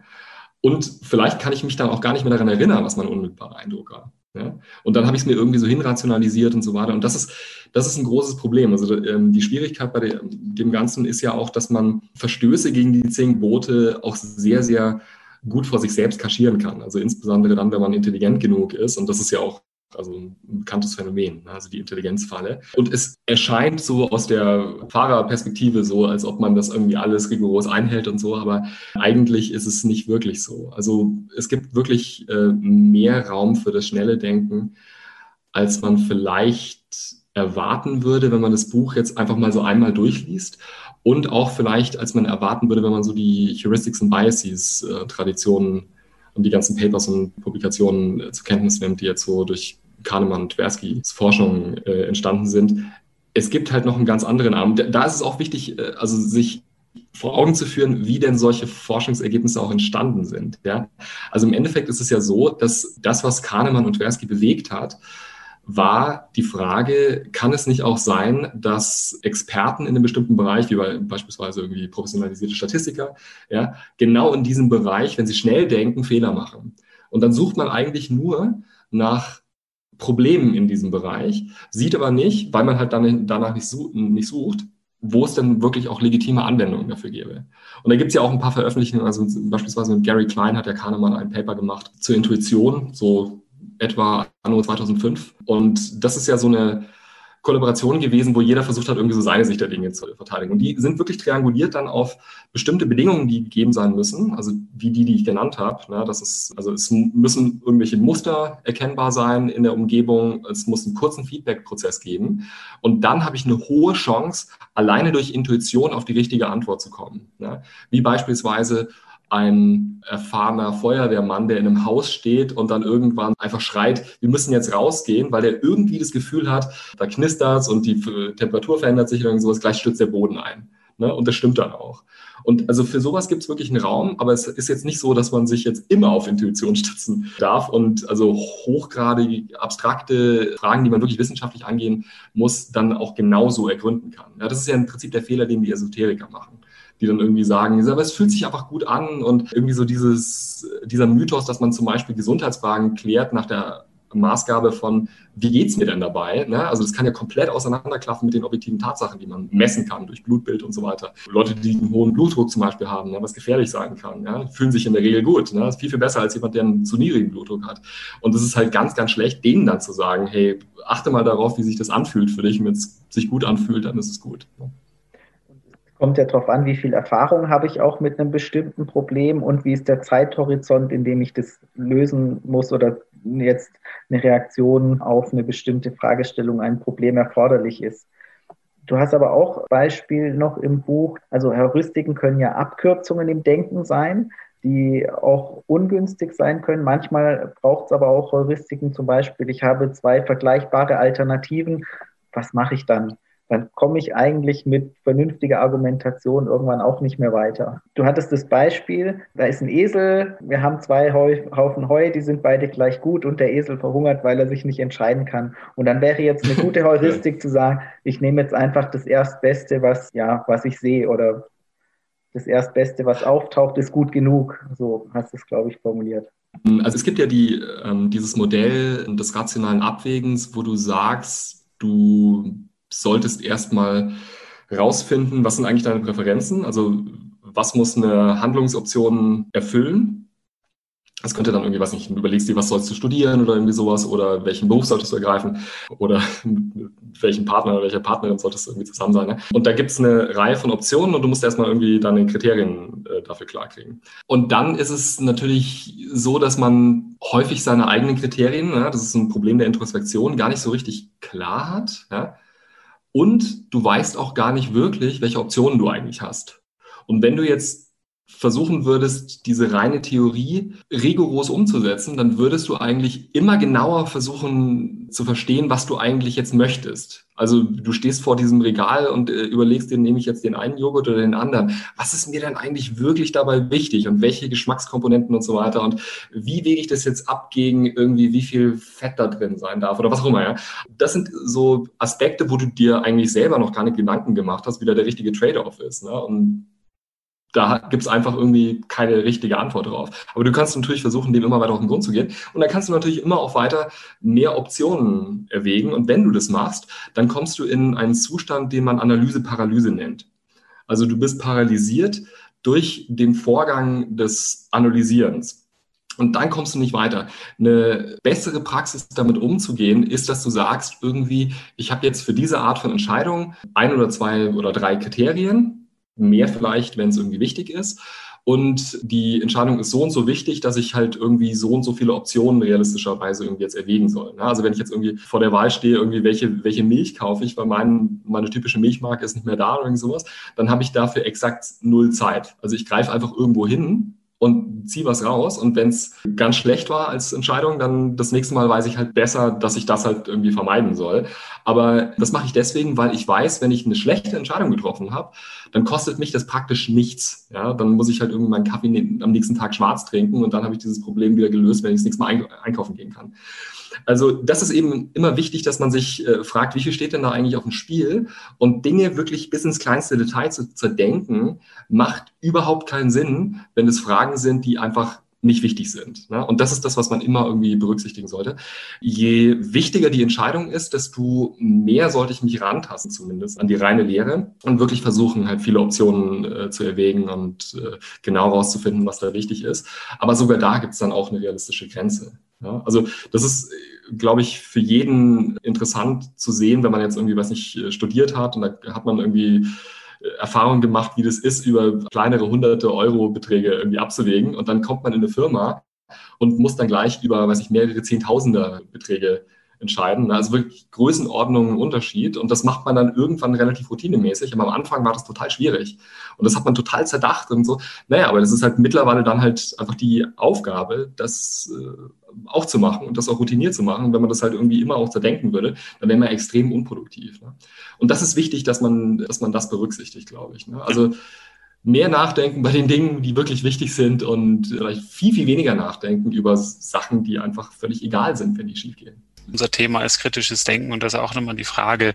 Und vielleicht kann ich mich dann auch gar nicht mehr daran erinnern, was mein unmittelbarer Eindruck war. Ja? Und dann habe ich es mir irgendwie so hinrationalisiert und so weiter. Und das ist, das ist ein großes Problem. Also ähm, die Schwierigkeit bei dem, dem Ganzen ist ja auch, dass man Verstöße gegen die zehn Gebote auch sehr, sehr gut vor sich selbst kaschieren kann. Also insbesondere dann, wenn man intelligent genug ist. Und das ist ja auch also ein bekanntes Phänomen, ne? also die Intelligenzfalle. Und es erscheint so aus der Fahrerperspektive so, als ob man das irgendwie alles rigoros einhält und so, aber eigentlich ist es nicht wirklich so. Also es gibt wirklich äh, mehr Raum für das schnelle Denken, als man vielleicht erwarten würde, wenn man das Buch jetzt einfach mal so einmal durchliest. Und auch vielleicht, als man erwarten würde, wenn man so die Heuristics and Biases äh, und die ganzen Papers und Publikationen äh, zur Kenntnis nimmt, die jetzt so durch Kahnemann und Tversky's Forschung äh, entstanden sind. Es gibt halt noch einen ganz anderen Arm. Da ist es auch wichtig, äh, also sich vor Augen zu führen, wie denn solche Forschungsergebnisse auch entstanden sind. Ja? Also im Endeffekt ist es ja so, dass das, was Kahnemann und Tversky bewegt hat, war die Frage, kann es nicht auch sein, dass Experten in einem bestimmten Bereich, wie beispielsweise irgendwie professionalisierte Statistiker, ja, genau in diesem Bereich, wenn sie schnell denken, Fehler machen. Und dann sucht man eigentlich nur nach Problemen in diesem Bereich, sieht aber nicht, weil man halt dann, danach nicht, such, nicht sucht, wo es denn wirklich auch legitime Anwendungen dafür gäbe. Und da gibt es ja auch ein paar Veröffentlichungen, also beispielsweise mit Gary Klein hat der Kahnemann ein Paper gemacht zur Intuition, so etwa anno 2005. Und das ist ja so eine Kollaboration gewesen, wo jeder versucht hat, irgendwie so seine Sicht der Dinge zu verteidigen. Und die sind wirklich trianguliert dann auf bestimmte Bedingungen, die gegeben sein müssen, also wie die, die ich genannt habe. Ne? Das ist, also es müssen irgendwelche Muster erkennbar sein in der Umgebung, es muss einen kurzen Feedback-Prozess geben. Und dann habe ich eine hohe Chance, alleine durch Intuition auf die richtige Antwort zu kommen. Ne? Wie beispielsweise ein erfahrener Feuerwehrmann, der in einem Haus steht und dann irgendwann einfach schreit, wir müssen jetzt rausgehen, weil er irgendwie das Gefühl hat, da knistert und die Temperatur verändert sich oder sowas, gleich stürzt der Boden ein. Ne? Und das stimmt dann auch. Und also für sowas gibt es wirklich einen Raum, aber es ist jetzt nicht so, dass man sich jetzt immer auf Intuition (laughs) stützen darf und also hochgradig abstrakte Fragen, die man wirklich wissenschaftlich angehen muss, dann auch genauso ergründen kann. Ja, das ist ja im Prinzip der Fehler, den die Esoteriker machen die dann irgendwie sagen, aber es fühlt sich einfach gut an und irgendwie so dieses, dieser Mythos, dass man zum Beispiel Gesundheitsfragen klärt nach der Maßgabe von, wie geht's mir denn dabei? Ne? Also das kann ja komplett auseinanderklaffen mit den objektiven Tatsachen, die man messen kann durch Blutbild und so weiter. Leute, die einen hohen Blutdruck zum Beispiel haben, ne, was gefährlich sein kann, ja, fühlen sich in der Regel gut. Ne? Das ist viel, viel besser als jemand, der einen zu niedrigen Blutdruck hat. Und das ist halt ganz, ganz schlecht, denen dann zu sagen, hey, achte mal darauf, wie sich das anfühlt für dich. Wenn es sich gut anfühlt, dann ist es gut. Ne? Kommt ja darauf an, wie viel Erfahrung habe ich auch mit einem bestimmten Problem und wie ist der Zeithorizont, in dem ich das lösen muss oder jetzt eine Reaktion auf eine bestimmte Fragestellung, ein Problem erforderlich ist. Du hast aber auch Beispiel noch im Buch, also Heuristiken können ja Abkürzungen im Denken sein, die auch ungünstig sein können. Manchmal braucht es aber auch Heuristiken, zum Beispiel, ich habe zwei vergleichbare Alternativen, was mache ich dann? Dann komme ich eigentlich mit vernünftiger Argumentation irgendwann auch nicht mehr weiter. Du hattest das Beispiel, da ist ein Esel, wir haben zwei Haufen Heu, die sind beide gleich gut und der Esel verhungert, weil er sich nicht entscheiden kann. Und dann wäre jetzt eine gute (laughs) Heuristik zu sagen, ich nehme jetzt einfach das Erstbeste, was, ja, was ich sehe oder das Erstbeste, was auftaucht, ist gut genug. So hast du es, glaube ich, formuliert. Also es gibt ja die, ähm, dieses Modell des rationalen Abwägens, wo du sagst, du solltest erstmal rausfinden, was sind eigentlich deine Präferenzen, also was muss eine Handlungsoption erfüllen. Das könnte dann irgendwie, was nicht, du überlegst dir, was sollst du studieren oder irgendwie sowas oder welchen Beruf solltest du ergreifen oder (laughs) mit welchem Partner oder welcher Partnerin solltest du irgendwie zusammen sein. Ne? Und da gibt es eine Reihe von Optionen und du musst erstmal irgendwie deine Kriterien äh, dafür klarkriegen. Und dann ist es natürlich so, dass man häufig seine eigenen Kriterien, ja, das ist ein Problem der Introspektion, gar nicht so richtig klar hat. Ja? Und du weißt auch gar nicht wirklich, welche Optionen du eigentlich hast. Und wenn du jetzt versuchen würdest, diese reine Theorie rigoros umzusetzen, dann würdest du eigentlich immer genauer versuchen zu verstehen, was du eigentlich jetzt möchtest. Also du stehst vor diesem Regal und äh, überlegst dir, nehme ich jetzt den einen Joghurt oder den anderen. Was ist mir denn eigentlich wirklich dabei wichtig und welche Geschmackskomponenten und so weiter und wie wege ich das jetzt ab gegen irgendwie, wie viel Fett da drin sein darf oder was auch immer. Ja? Das sind so Aspekte, wo du dir eigentlich selber noch gar nicht Gedanken gemacht hast, wie da der richtige Trade-off ist. Ne? Und da gibt es einfach irgendwie keine richtige Antwort drauf. Aber du kannst natürlich versuchen, dem immer weiter auf den Grund zu gehen. Und dann kannst du natürlich immer auch weiter mehr Optionen erwägen. Und wenn du das machst, dann kommst du in einen Zustand, den man Analyse-Paralyse nennt. Also du bist paralysiert durch den Vorgang des Analysierens. Und dann kommst du nicht weiter. Eine bessere Praxis damit umzugehen, ist, dass du sagst, irgendwie, ich habe jetzt für diese Art von Entscheidung ein oder zwei oder drei Kriterien mehr vielleicht, wenn es irgendwie wichtig ist. Und die Entscheidung ist so und so wichtig, dass ich halt irgendwie so und so viele Optionen realistischerweise irgendwie jetzt erwägen soll. Ne? Also wenn ich jetzt irgendwie vor der Wahl stehe, irgendwie welche, welche Milch kaufe ich, weil mein, meine typische Milchmarke ist nicht mehr da oder irgend sowas, dann habe ich dafür exakt null Zeit. Also ich greife einfach irgendwo hin und zieh was raus. Und wenn es ganz schlecht war als Entscheidung, dann das nächste Mal weiß ich halt besser, dass ich das halt irgendwie vermeiden soll. Aber das mache ich deswegen, weil ich weiß, wenn ich eine schlechte Entscheidung getroffen habe, dann kostet mich das praktisch nichts. Ja, dann muss ich halt irgendwie meinen Kaffee ne-, am nächsten Tag schwarz trinken und dann habe ich dieses Problem wieder gelöst, wenn ich das nächste Mal einkaufen gehen kann. Also das ist eben immer wichtig, dass man sich äh, fragt, wie viel steht denn da eigentlich auf dem Spiel? Und Dinge wirklich bis ins kleinste Detail zu zerdenken, macht überhaupt keinen Sinn, wenn es Fragen sind, die einfach nicht wichtig sind. Ne? Und das ist das, was man immer irgendwie berücksichtigen sollte. Je wichtiger die Entscheidung ist, desto mehr sollte ich mich rantasten, zumindest an die reine Lehre und wirklich versuchen, halt viele Optionen äh, zu erwägen und äh, genau rauszufinden, was da wichtig ist. Aber sogar da gibt es dann auch eine realistische Grenze. Ja, also das ist, glaube ich, für jeden interessant zu sehen, wenn man jetzt irgendwie, was nicht, studiert hat und da hat man irgendwie äh, Erfahrung gemacht, wie das ist, über kleinere hunderte Euro-Beträge irgendwie abzuwägen. Und dann kommt man in eine Firma und muss dann gleich über, weiß ich, mehrere Zehntausender Beträge entscheiden. Also wirklich Größenordnungen Unterschied. Und das macht man dann irgendwann relativ routinemäßig. Aber am Anfang war das total schwierig. Und das hat man total zerdacht und so. Naja, aber das ist halt mittlerweile dann halt einfach die Aufgabe, das äh, auch zu machen und das auch routiniert zu machen. wenn man das halt irgendwie immer auch zerdenken würde, dann wäre man extrem unproduktiv. Ne? Und das ist wichtig, dass man, dass man das berücksichtigt, glaube ich. Ne? Also mehr nachdenken bei den Dingen, die wirklich wichtig sind und vielleicht viel, viel weniger nachdenken über Sachen, die einfach völlig egal sind, wenn die schiefgehen. Unser Thema ist kritisches Denken und das ist auch nochmal die Frage,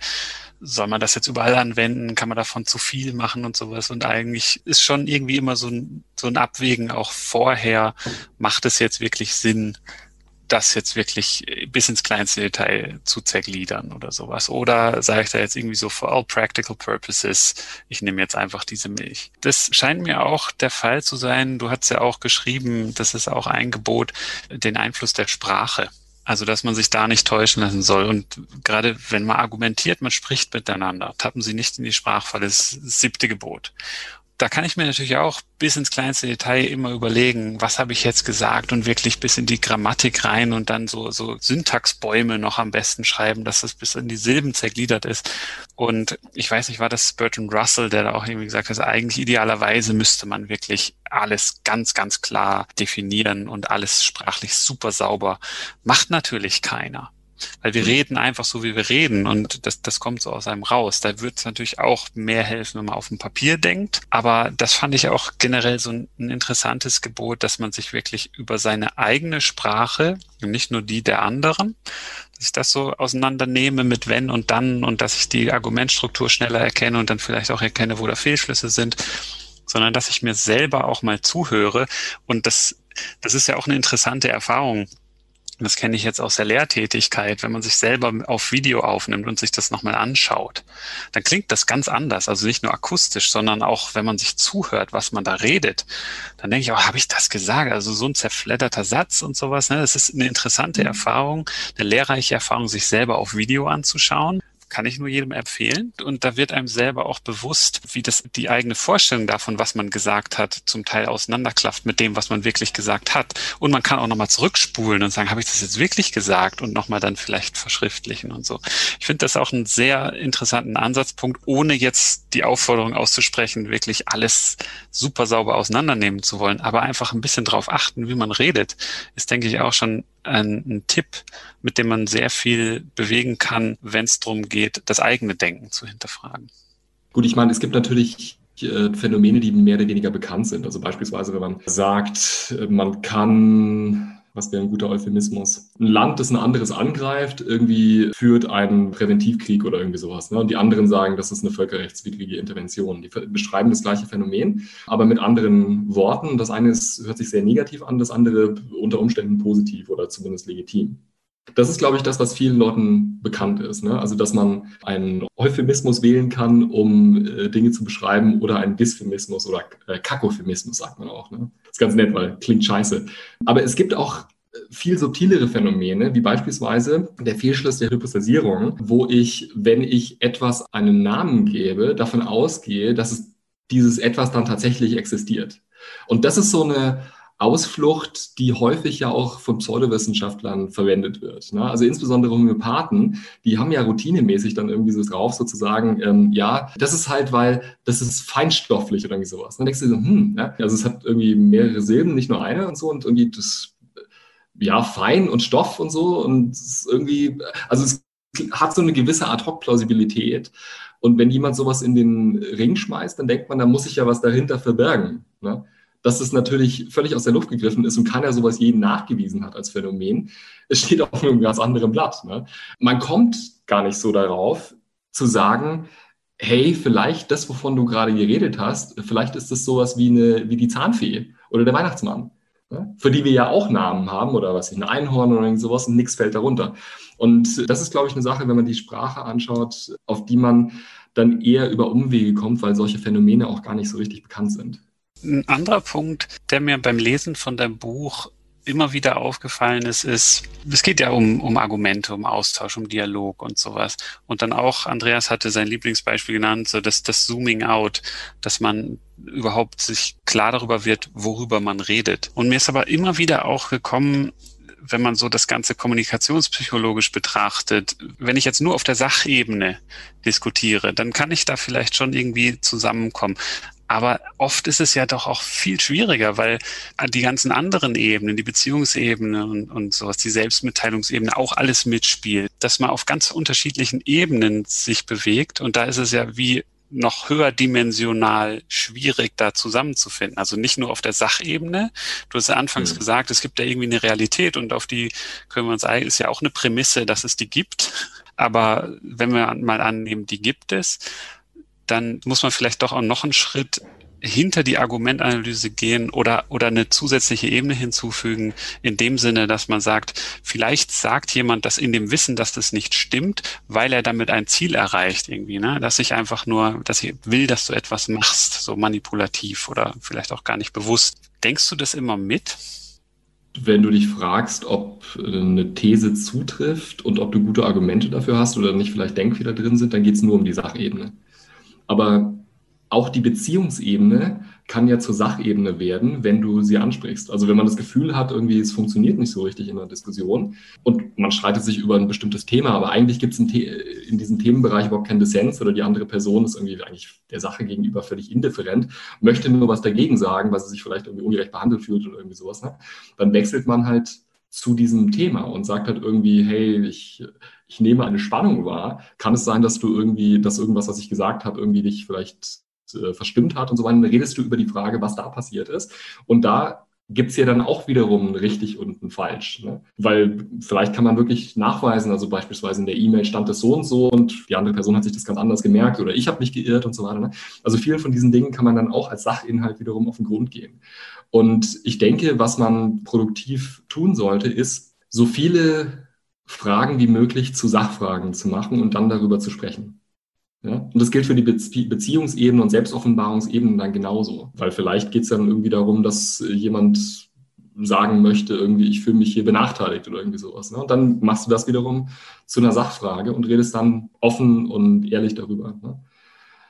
soll man das jetzt überall anwenden? Kann man davon zu viel machen und sowas? Und eigentlich ist schon irgendwie immer so ein, so ein Abwägen auch vorher, macht es jetzt wirklich Sinn, das jetzt wirklich bis ins kleinste Detail zu zergliedern oder sowas. Oder sage ich da jetzt irgendwie so, for all practical purposes, ich nehme jetzt einfach diese Milch. Das scheint mir auch der Fall zu sein. Du hast ja auch geschrieben, das ist auch ein Gebot, den Einfluss der Sprache. Also, dass man sich da nicht täuschen lassen soll. Und gerade wenn man argumentiert, man spricht miteinander, tappen Sie nicht in die Sprachfalle, das siebte Gebot da kann ich mir natürlich auch bis ins kleinste Detail immer überlegen, was habe ich jetzt gesagt und wirklich bis in die Grammatik rein und dann so, so Syntaxbäume noch am besten schreiben, dass das bis in die Silben zergliedert ist. Und ich weiß nicht, war das Bertrand Russell, der da auch irgendwie gesagt hat, eigentlich idealerweise müsste man wirklich alles ganz, ganz klar definieren und alles sprachlich super sauber. Macht natürlich keiner. Weil wir reden einfach so, wie wir reden und das, das kommt so aus einem raus. Da wird es natürlich auch mehr helfen, wenn man auf dem Papier denkt. Aber das fand ich auch generell so ein, ein interessantes Gebot, dass man sich wirklich über seine eigene Sprache und nicht nur die der anderen, dass ich das so auseinandernehme mit wenn und dann und dass ich die Argumentstruktur schneller erkenne und dann vielleicht auch erkenne, wo da Fehlschlüsse sind, sondern dass ich mir selber auch mal zuhöre und das das ist ja auch eine interessante Erfahrung das kenne ich jetzt aus der Lehrtätigkeit, wenn man sich selber auf Video aufnimmt und sich das nochmal anschaut, dann klingt das ganz anders. Also nicht nur akustisch, sondern auch, wenn man sich zuhört, was man da redet, dann denke ich, oh, habe ich das gesagt? Also so ein zerfledderter Satz und sowas. Ne? Das ist eine interessante mhm. Erfahrung, eine lehrreiche Erfahrung, sich selber auf Video anzuschauen kann ich nur jedem empfehlen. Und da wird einem selber auch bewusst, wie das die eigene Vorstellung davon, was man gesagt hat, zum Teil auseinanderklafft mit dem, was man wirklich gesagt hat. Und man kann auch nochmal zurückspulen und sagen, habe ich das jetzt wirklich gesagt? Und nochmal dann vielleicht verschriftlichen und so. Ich finde das auch einen sehr interessanten Ansatzpunkt, ohne jetzt die Aufforderung auszusprechen, wirklich alles super sauber auseinandernehmen zu wollen, aber einfach ein bisschen drauf achten, wie man redet, ist, denke ich, auch schon ein, ein Tipp, mit dem man sehr viel bewegen kann, wenn es darum geht, das eigene Denken zu hinterfragen. Gut, ich meine, es gibt natürlich äh, Phänomene, die mehr oder weniger bekannt sind. Also beispielsweise, wenn man sagt, man kann was wäre ein guter Euphemismus? Ein Land, das ein anderes angreift, irgendwie führt einen Präventivkrieg oder irgendwie sowas. Ne? Und die anderen sagen, das ist eine völkerrechtswidrige Intervention. Die beschreiben das gleiche Phänomen, aber mit anderen Worten. Das eine ist, hört sich sehr negativ an, das andere unter Umständen positiv oder zumindest legitim. Das ist, glaube ich, das, was vielen Leuten bekannt ist. Ne? Also, dass man einen Euphemismus wählen kann, um äh, Dinge zu beschreiben, oder einen Dysphemismus oder äh, Kakophemismus, sagt man auch. Ne? Das ist ganz nett, weil klingt scheiße. Aber es gibt auch äh, viel subtilere Phänomene, wie beispielsweise der Fehlschluss der Hypostasierung, wo ich, wenn ich etwas einen Namen gebe, davon ausgehe, dass es dieses etwas dann tatsächlich existiert. Und das ist so eine Ausflucht, die häufig ja auch von Pseudowissenschaftlern verwendet wird. Ne? Also insbesondere Homöopathen, die haben ja routinemäßig dann irgendwie so drauf sozusagen, ähm, ja, das ist halt, weil das ist feinstofflich oder irgendwie sowas. Dann denkst du so, hm, ja? also es hat irgendwie mehrere Silben, nicht nur eine und so und irgendwie das, ja, fein und Stoff und so und irgendwie, also es hat so eine gewisse Ad-Hoc-Plausibilität. Und wenn jemand sowas in den Ring schmeißt, dann denkt man, da muss sich ja was dahinter verbergen. Ne? Dass es natürlich völlig aus der Luft gegriffen ist und keiner sowas je nachgewiesen hat als Phänomen. Es steht auf einem ganz anderen Blatt. Ne? Man kommt gar nicht so darauf zu sagen, hey, vielleicht das, wovon du gerade geredet hast, vielleicht ist das sowas wie, eine, wie die Zahnfee oder der Weihnachtsmann, ne? für die wir ja auch Namen haben oder was, ein Einhorn oder sowas und nichts fällt darunter. Und das ist, glaube ich, eine Sache, wenn man die Sprache anschaut, auf die man dann eher über Umwege kommt, weil solche Phänomene auch gar nicht so richtig bekannt sind. Ein anderer Punkt, der mir beim Lesen von deinem Buch immer wieder aufgefallen ist, ist, es geht ja um, um Argumente, um Austausch, um Dialog und sowas. Und dann auch, Andreas hatte sein Lieblingsbeispiel genannt, so das, das Zooming out, dass man überhaupt sich klar darüber wird, worüber man redet. Und mir ist aber immer wieder auch gekommen, wenn man so das Ganze kommunikationspsychologisch betrachtet, wenn ich jetzt nur auf der Sachebene diskutiere, dann kann ich da vielleicht schon irgendwie zusammenkommen. Aber oft ist es ja doch auch viel schwieriger, weil die ganzen anderen Ebenen, die Beziehungsebene und, und sowas, die Selbstmitteilungsebene auch alles mitspielt, dass man auf ganz unterschiedlichen Ebenen sich bewegt. Und da ist es ja wie noch höherdimensional schwierig, da zusammenzufinden. Also nicht nur auf der Sachebene. Du hast ja anfangs mhm. gesagt, es gibt ja irgendwie eine Realität und auf die können wir uns eigentlich, ist ja auch eine Prämisse, dass es die gibt. Aber wenn wir mal annehmen, die gibt es, dann muss man vielleicht doch auch noch einen Schritt hinter die Argumentanalyse gehen oder, oder eine zusätzliche Ebene hinzufügen, in dem Sinne, dass man sagt, vielleicht sagt jemand das in dem Wissen, dass das nicht stimmt, weil er damit ein Ziel erreicht irgendwie, ne? Dass ich einfach nur, dass ich will, dass du etwas machst, so manipulativ oder vielleicht auch gar nicht bewusst. Denkst du das immer mit? wenn du dich fragst, ob eine These zutrifft und ob du gute Argumente dafür hast oder nicht vielleicht Denkfehler drin sind, dann geht es nur um die Sachebene. Aber auch die Beziehungsebene kann ja zur Sachebene werden, wenn du sie ansprichst. Also wenn man das Gefühl hat, irgendwie es funktioniert nicht so richtig in einer Diskussion und man streitet sich über ein bestimmtes Thema, aber eigentlich gibt es in, in diesem Themenbereich überhaupt keinen Dissens oder die andere Person ist irgendwie eigentlich der Sache gegenüber völlig indifferent, möchte nur was dagegen sagen, weil sie sich vielleicht irgendwie ungerecht behandelt fühlt oder irgendwie sowas, ne? dann wechselt man halt zu diesem Thema und sagt halt irgendwie, hey, ich, ich nehme eine Spannung wahr. Kann es sein, dass du irgendwie, dass irgendwas, was ich gesagt habe, irgendwie dich vielleicht äh, verstimmt hat und so weiter, dann redest du über die Frage, was da passiert ist. Und da gibt es ja dann auch wiederum richtig und ein falsch. Ne? Weil vielleicht kann man wirklich nachweisen, also beispielsweise in der E-Mail stand es so und so und die andere Person hat sich das ganz anders gemerkt oder ich habe mich geirrt und so weiter. Ne? Also vielen von diesen Dingen kann man dann auch als Sachinhalt wiederum auf den Grund gehen. Und ich denke, was man produktiv tun sollte, ist, so viele Fragen wie möglich zu Sachfragen zu machen und dann darüber zu sprechen. Ja? Und das gilt für die Beziehungsebene und Selbstoffenbarungsebene dann genauso. Weil vielleicht geht es dann irgendwie darum, dass jemand sagen möchte, irgendwie, ich fühle mich hier benachteiligt oder irgendwie sowas. Ne? Und dann machst du das wiederum zu einer Sachfrage und redest dann offen und ehrlich darüber. Ne?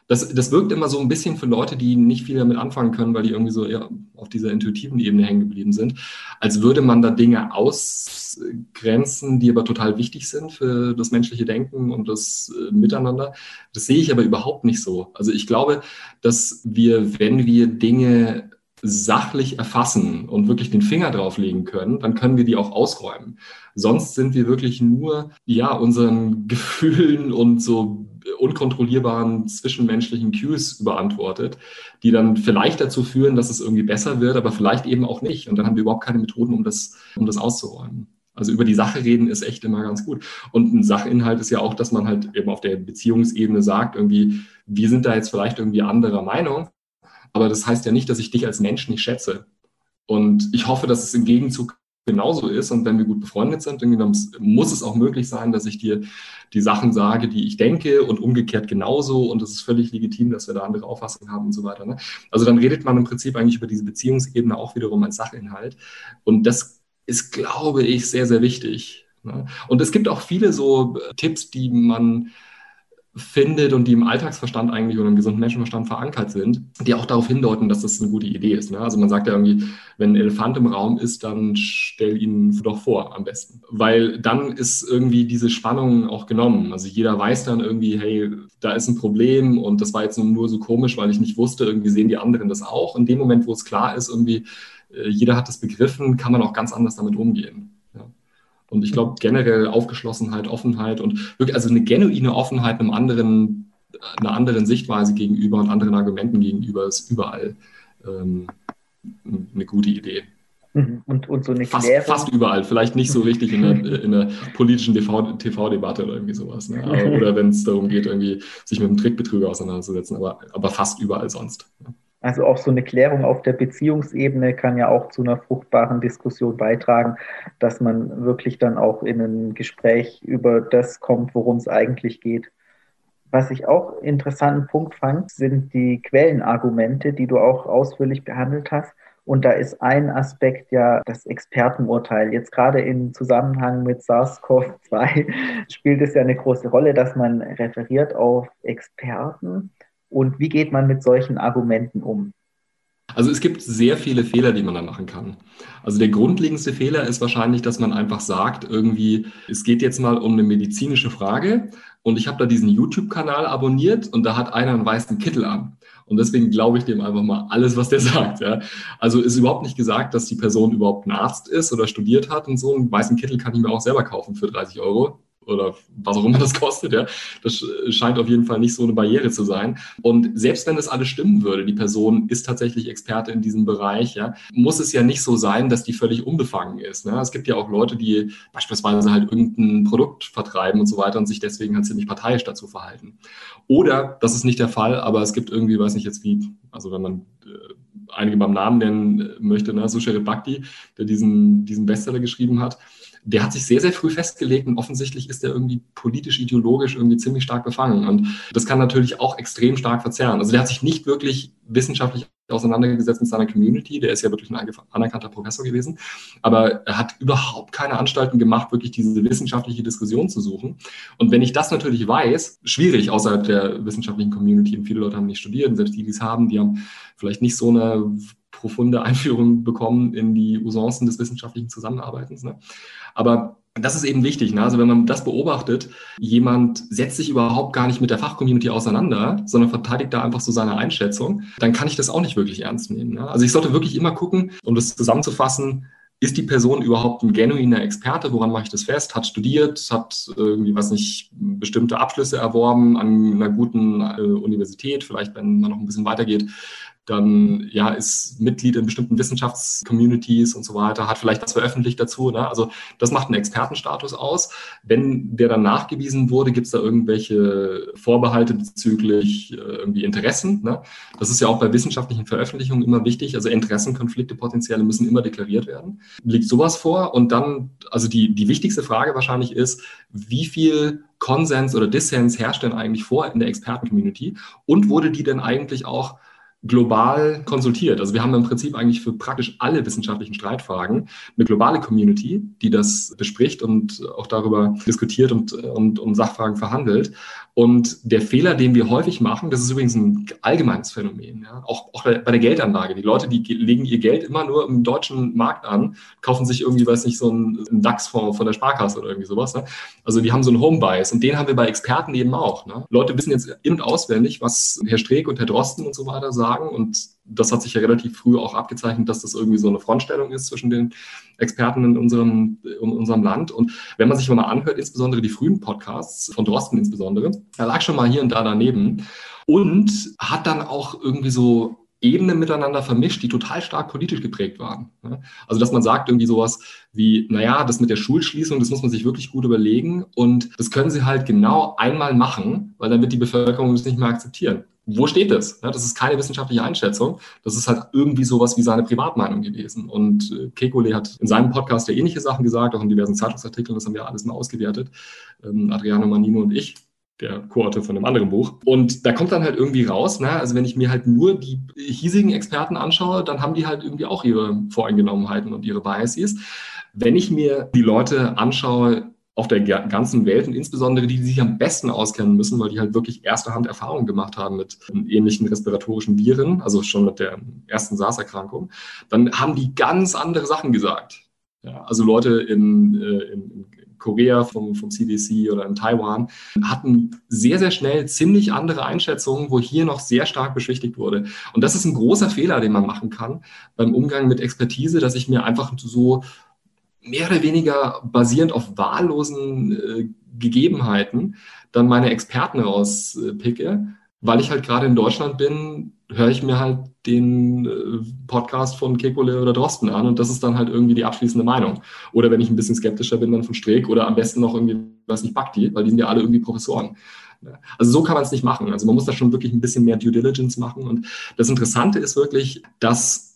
Das, das wirkt immer so ein bisschen für Leute, die nicht viel damit anfangen können, weil die irgendwie so eher auf dieser intuitiven Ebene hängen geblieben sind, als würde man da Dinge ausgrenzen, die aber total wichtig sind für das menschliche Denken und das äh, Miteinander. Das sehe ich aber überhaupt nicht so. Also ich glaube, dass wir, wenn wir Dinge sachlich erfassen und wirklich den Finger drauflegen können, dann können wir die auch ausräumen. Sonst sind wir wirklich nur, ja, unseren (laughs) Gefühlen und so unkontrollierbaren zwischenmenschlichen Cues überantwortet, die dann vielleicht dazu führen, dass es irgendwie besser wird, aber vielleicht eben auch nicht. Und dann haben wir überhaupt keine Methoden, um das, um das auszuräumen. Also über die Sache reden ist echt immer ganz gut. Und ein Sachinhalt ist ja auch, dass man halt eben auf der Beziehungsebene sagt, irgendwie, wir sind da jetzt vielleicht irgendwie anderer Meinung, aber das heißt ja nicht, dass ich dich als Mensch nicht schätze. Und ich hoffe, dass es im Gegenzug genauso ist. Und wenn wir gut befreundet sind, dann muss es auch möglich sein, dass ich dir die Sachen sage, die ich denke und umgekehrt genauso. Und es ist völlig legitim, dass wir da andere Auffassungen haben und so weiter. Ne? Also dann redet man im Prinzip eigentlich über diese Beziehungsebene auch wiederum als Sachinhalt. Und das ist, glaube ich, sehr, sehr wichtig. Ne? Und es gibt auch viele so Tipps, die man findet und die im Alltagsverstand eigentlich oder im gesunden Menschenverstand verankert sind, die auch darauf hindeuten, dass das eine gute Idee ist. Ne? Also man sagt ja irgendwie, wenn ein Elefant im Raum ist, dann stell ihn doch vor am besten. Weil dann ist irgendwie diese Spannung auch genommen. Also jeder weiß dann irgendwie, hey, da ist ein Problem und das war jetzt nur so komisch, weil ich nicht wusste, irgendwie sehen die anderen das auch. In dem Moment, wo es klar ist, irgendwie, äh, jeder hat das begriffen, kann man auch ganz anders damit umgehen. Und ich glaube generell Aufgeschlossenheit, Offenheit und wirklich, also eine genuine Offenheit einem anderen, einer anderen Sichtweise gegenüber und anderen Argumenten gegenüber ist überall ähm, eine gute Idee. Mhm. Und, und so eine fast, fast überall, vielleicht nicht so richtig in der, in der politischen TV-Debatte oder irgendwie sowas. Ne? Oder wenn es darum geht, irgendwie sich mit einem Trickbetrüger auseinanderzusetzen, aber, aber fast überall sonst. Also auch so eine Klärung auf der Beziehungsebene kann ja auch zu einer fruchtbaren Diskussion beitragen, dass man wirklich dann auch in ein Gespräch über das kommt, worum es eigentlich geht. Was ich auch interessanten Punkt fand, sind die Quellenargumente, die du auch ausführlich behandelt hast. Und da ist ein Aspekt ja das Expertenurteil. Jetzt gerade im Zusammenhang mit SARS-CoV-2 (laughs) spielt es ja eine große Rolle, dass man referiert auf Experten und wie geht man mit solchen Argumenten um? Also es gibt sehr viele Fehler, die man da machen kann. Also der grundlegendste Fehler ist wahrscheinlich, dass man einfach sagt, irgendwie, es geht jetzt mal um eine medizinische Frage und ich habe da diesen YouTube-Kanal abonniert und da hat einer einen weißen Kittel an. Und deswegen glaube ich dem einfach mal alles, was der (laughs) sagt. Ja. Also ist überhaupt nicht gesagt, dass die Person überhaupt ein Arzt ist oder studiert hat und so. Einen weißen Kittel kann ich mir auch selber kaufen für 30 Euro oder was auch immer das (laughs) kostet, ja. Das scheint auf jeden Fall nicht so eine Barriere zu sein. Und selbst wenn das alles stimmen würde, die Person ist tatsächlich Experte in diesem Bereich, ja, muss es ja nicht so sein, dass die völlig unbefangen ist. Ne? Es gibt ja auch Leute, die beispielsweise halt irgendein Produkt vertreiben und so weiter und sich deswegen halt ziemlich parteiisch dazu verhalten. Oder, das ist nicht der Fall, aber es gibt irgendwie, weiß nicht jetzt wie, also wenn man einige beim Namen nennen möchte, ne? Susheret Bhakti, der diesen, diesen Bestseller geschrieben hat, der hat sich sehr, sehr früh festgelegt und offensichtlich ist er irgendwie politisch, ideologisch irgendwie ziemlich stark befangen. Und das kann natürlich auch extrem stark verzerren. Also der hat sich nicht wirklich wissenschaftlich auseinandergesetzt mit seiner Community. Der ist ja wirklich ein anerkannter Professor gewesen. Aber er hat überhaupt keine Anstalten gemacht, wirklich diese wissenschaftliche Diskussion zu suchen. Und wenn ich das natürlich weiß, schwierig außerhalb der wissenschaftlichen Community. Und viele Leute haben nicht studiert. Und selbst die, die es haben, die haben vielleicht nicht so eine profunde Einführung bekommen in die Usancen des wissenschaftlichen Zusammenarbeitens. Ne? Aber das ist eben wichtig. Ne? Also wenn man das beobachtet, jemand setzt sich überhaupt gar nicht mit der Fachcommunity auseinander, sondern verteidigt da einfach so seine Einschätzung, dann kann ich das auch nicht wirklich ernst nehmen. Ne? Also ich sollte wirklich immer gucken, um das zusammenzufassen, ist die Person überhaupt ein genuiner Experte? Woran mache ich das fest? Hat studiert, hat irgendwie, was nicht, bestimmte Abschlüsse erworben an einer guten äh, Universität, vielleicht wenn man noch ein bisschen weitergeht, dann ja ist Mitglied in bestimmten Wissenschaftscommunities und so weiter, hat vielleicht was veröffentlicht dazu. Ne? Also das macht einen Expertenstatus aus. Wenn der dann nachgewiesen wurde, gibt es da irgendwelche Vorbehalte bezüglich äh, irgendwie Interessen. Ne? Das ist ja auch bei wissenschaftlichen Veröffentlichungen immer wichtig. Also Interessenkonflikte potenzielle müssen immer deklariert werden. Liegt sowas vor? Und dann, also die, die wichtigste Frage wahrscheinlich ist, wie viel Konsens oder Dissens herrscht denn eigentlich vor in der Expertencommunity? Und wurde die denn eigentlich auch global konsultiert. Also wir haben im Prinzip eigentlich für praktisch alle wissenschaftlichen Streitfragen eine globale Community, die das bespricht und auch darüber diskutiert und, und, und Sachfragen verhandelt. Und der Fehler, den wir häufig machen, das ist übrigens ein allgemeines Phänomen, ja? auch, auch bei der Geldanlage. Die Leute, die legen ihr Geld immer nur im deutschen Markt an, kaufen sich irgendwie, weiß nicht, so einen, DAX-Fonds von der Sparkasse oder irgendwie sowas. Ne? Also die haben so einen Home-Bias und den haben wir bei Experten eben auch. Ne? Leute wissen jetzt in- und auswendig, was Herr Streeck und Herr Drosten und so weiter sagen und das hat sich ja relativ früh auch abgezeichnet, dass das irgendwie so eine Frontstellung ist zwischen den Experten in unserem, in unserem Land. Und wenn man sich mal anhört, insbesondere die frühen Podcasts, von Drosten insbesondere, er lag schon mal hier und da daneben und hat dann auch irgendwie so Ebenen miteinander vermischt, die total stark politisch geprägt waren. Also, dass man sagt irgendwie sowas wie, naja, das mit der Schulschließung, das muss man sich wirklich gut überlegen und das können sie halt genau einmal machen, weil dann wird die Bevölkerung das nicht mehr akzeptieren wo steht das? Ja, das ist keine wissenschaftliche Einschätzung. Das ist halt irgendwie sowas wie seine Privatmeinung gewesen. Und äh, Kekulé hat in seinem Podcast ja ähnliche Sachen gesagt, auch in diversen Zeitungsartikeln, das haben wir alles mal ausgewertet. Ähm, Adriano Manino und ich der Co-Autor von einem anderen Buch. Und da kommt dann halt irgendwie raus, ne? also wenn ich mir halt nur die hiesigen Experten anschaue, dann haben die halt irgendwie auch ihre Voreingenommenheiten und ihre Biases. Wenn ich mir die Leute anschaue, auf der ganzen Welt und insbesondere die, die sich am besten auskennen müssen, weil die halt wirklich erste Hand Erfahrungen gemacht haben mit ähnlichen respiratorischen Viren, also schon mit der ersten SARS-Erkrankung, dann haben die ganz andere Sachen gesagt. Ja, also Leute in, äh, in Korea vom, vom CDC oder in Taiwan hatten sehr, sehr schnell ziemlich andere Einschätzungen, wo hier noch sehr stark beschwichtigt wurde. Und das ist ein großer Fehler, den man machen kann beim Umgang mit Expertise, dass ich mir einfach so mehr oder weniger basierend auf wahllosen äh, Gegebenheiten dann meine Experten rauspicke. Weil ich halt gerade in Deutschland bin, höre ich mir halt den äh, Podcast von Kekule oder Drosten an und das ist dann halt irgendwie die abschließende Meinung. Oder wenn ich ein bisschen skeptischer bin, dann von Streeck oder am besten noch irgendwie, weiß nicht, Bakti, weil die sind ja alle irgendwie Professoren. Also so kann man es nicht machen. Also man muss da schon wirklich ein bisschen mehr Due Diligence machen. Und das Interessante ist wirklich, dass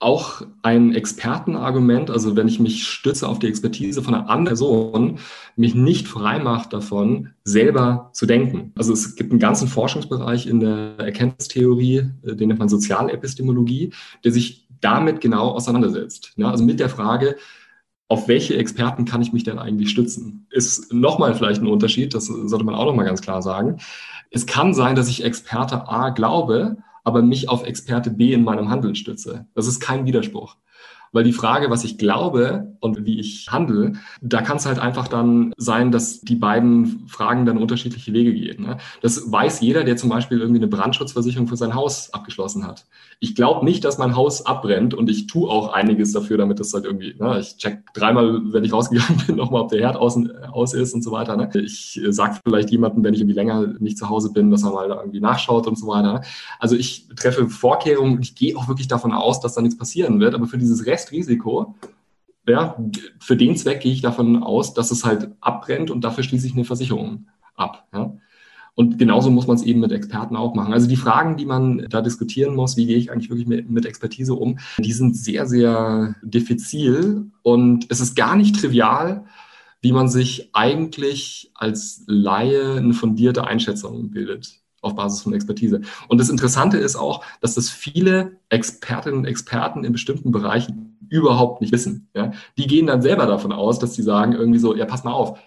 auch ein Expertenargument, also wenn ich mich stütze auf die Expertise von einer anderen Person, mich nicht frei macht davon, selber zu denken. Also es gibt einen ganzen Forschungsbereich in der Erkenntnistheorie, äh, den nennt man Sozialepistemologie, der sich damit genau auseinandersetzt. Ja, also mit der Frage, auf welche Experten kann ich mich denn eigentlich stützen? Ist nochmal vielleicht ein Unterschied, das sollte man auch nochmal ganz klar sagen. Es kann sein, dass ich Experte A glaube, aber mich auf Experte B in meinem Handeln stütze. Das ist kein Widerspruch. Weil die Frage, was ich glaube und wie ich handle, da kann es halt einfach dann sein, dass die beiden Fragen dann unterschiedliche Wege gehen. Ne? Das weiß jeder, der zum Beispiel irgendwie eine Brandschutzversicherung für sein Haus abgeschlossen hat. Ich glaube nicht, dass mein Haus abbrennt und ich tue auch einiges dafür, damit das halt irgendwie, ne? ich check dreimal, wenn ich rausgegangen (laughs) bin, nochmal, ob der Herd außen, aus ist und so weiter. Ne? Ich äh, sage vielleicht jemandem, wenn ich irgendwie länger nicht zu Hause bin, dass er mal da irgendwie nachschaut und so weiter. Ne? Also ich treffe Vorkehrungen und ich gehe auch wirklich davon aus, dass da nichts passieren wird, aber für dieses Rest Restrisiko, ja, für den Zweck gehe ich davon aus, dass es halt abbrennt und dafür schließe ich eine Versicherung ab. Ja. Und genauso muss man es eben mit Experten auch machen. Also die Fragen, die man da diskutieren muss, wie gehe ich eigentlich wirklich mit, mit Expertise um, die sind sehr, sehr diffizil und es ist gar nicht trivial, wie man sich eigentlich als Laie eine fundierte Einschätzung bildet auf Basis von Expertise. Und das Interessante ist auch, dass das viele Expertinnen und Experten in bestimmten Bereichen überhaupt nicht wissen. Ja? Die gehen dann selber davon aus, dass sie sagen irgendwie so, ja, pass mal auf,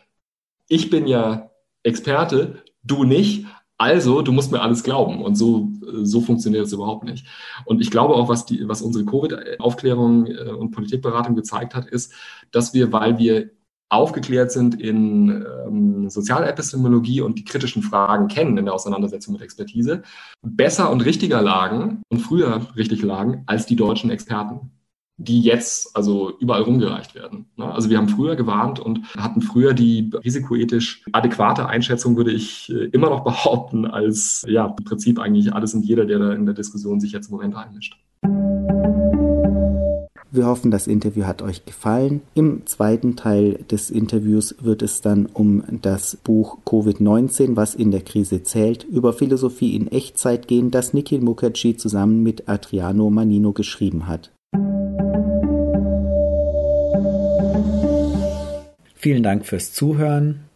ich bin ja Experte, du nicht, also, du musst mir alles glauben. Und so, so funktioniert es überhaupt nicht. Und ich glaube auch, was, die, was unsere Covid-Aufklärung äh, und Politikberatung gezeigt hat, ist, dass wir, weil wir aufgeklärt sind in ähm, Sozialepistemologie und die kritischen Fragen kennen in der Auseinandersetzung mit Expertise, besser und richtiger lagen und früher richtig lagen als die deutschen Experten die jetzt also überall rumgereicht werden. Ne? Also wir haben früher gewarnt und hatten früher die risikoethisch adäquate Einschätzung, würde ich äh, immer noch behaupten, als ja im Prinzip eigentlich alles und jeder, der da in der Diskussion sich jetzt im Moment einmischt. Wir hoffen, das Interview hat euch gefallen. Im zweiten Teil des Interviews wird es dann um das Buch Covid-19, was in der Krise zählt, über Philosophie in Echtzeit gehen, das Nikhil Mukherjee zusammen mit Adriano Manino geschrieben hat. Vielen Dank fürs Zuhören.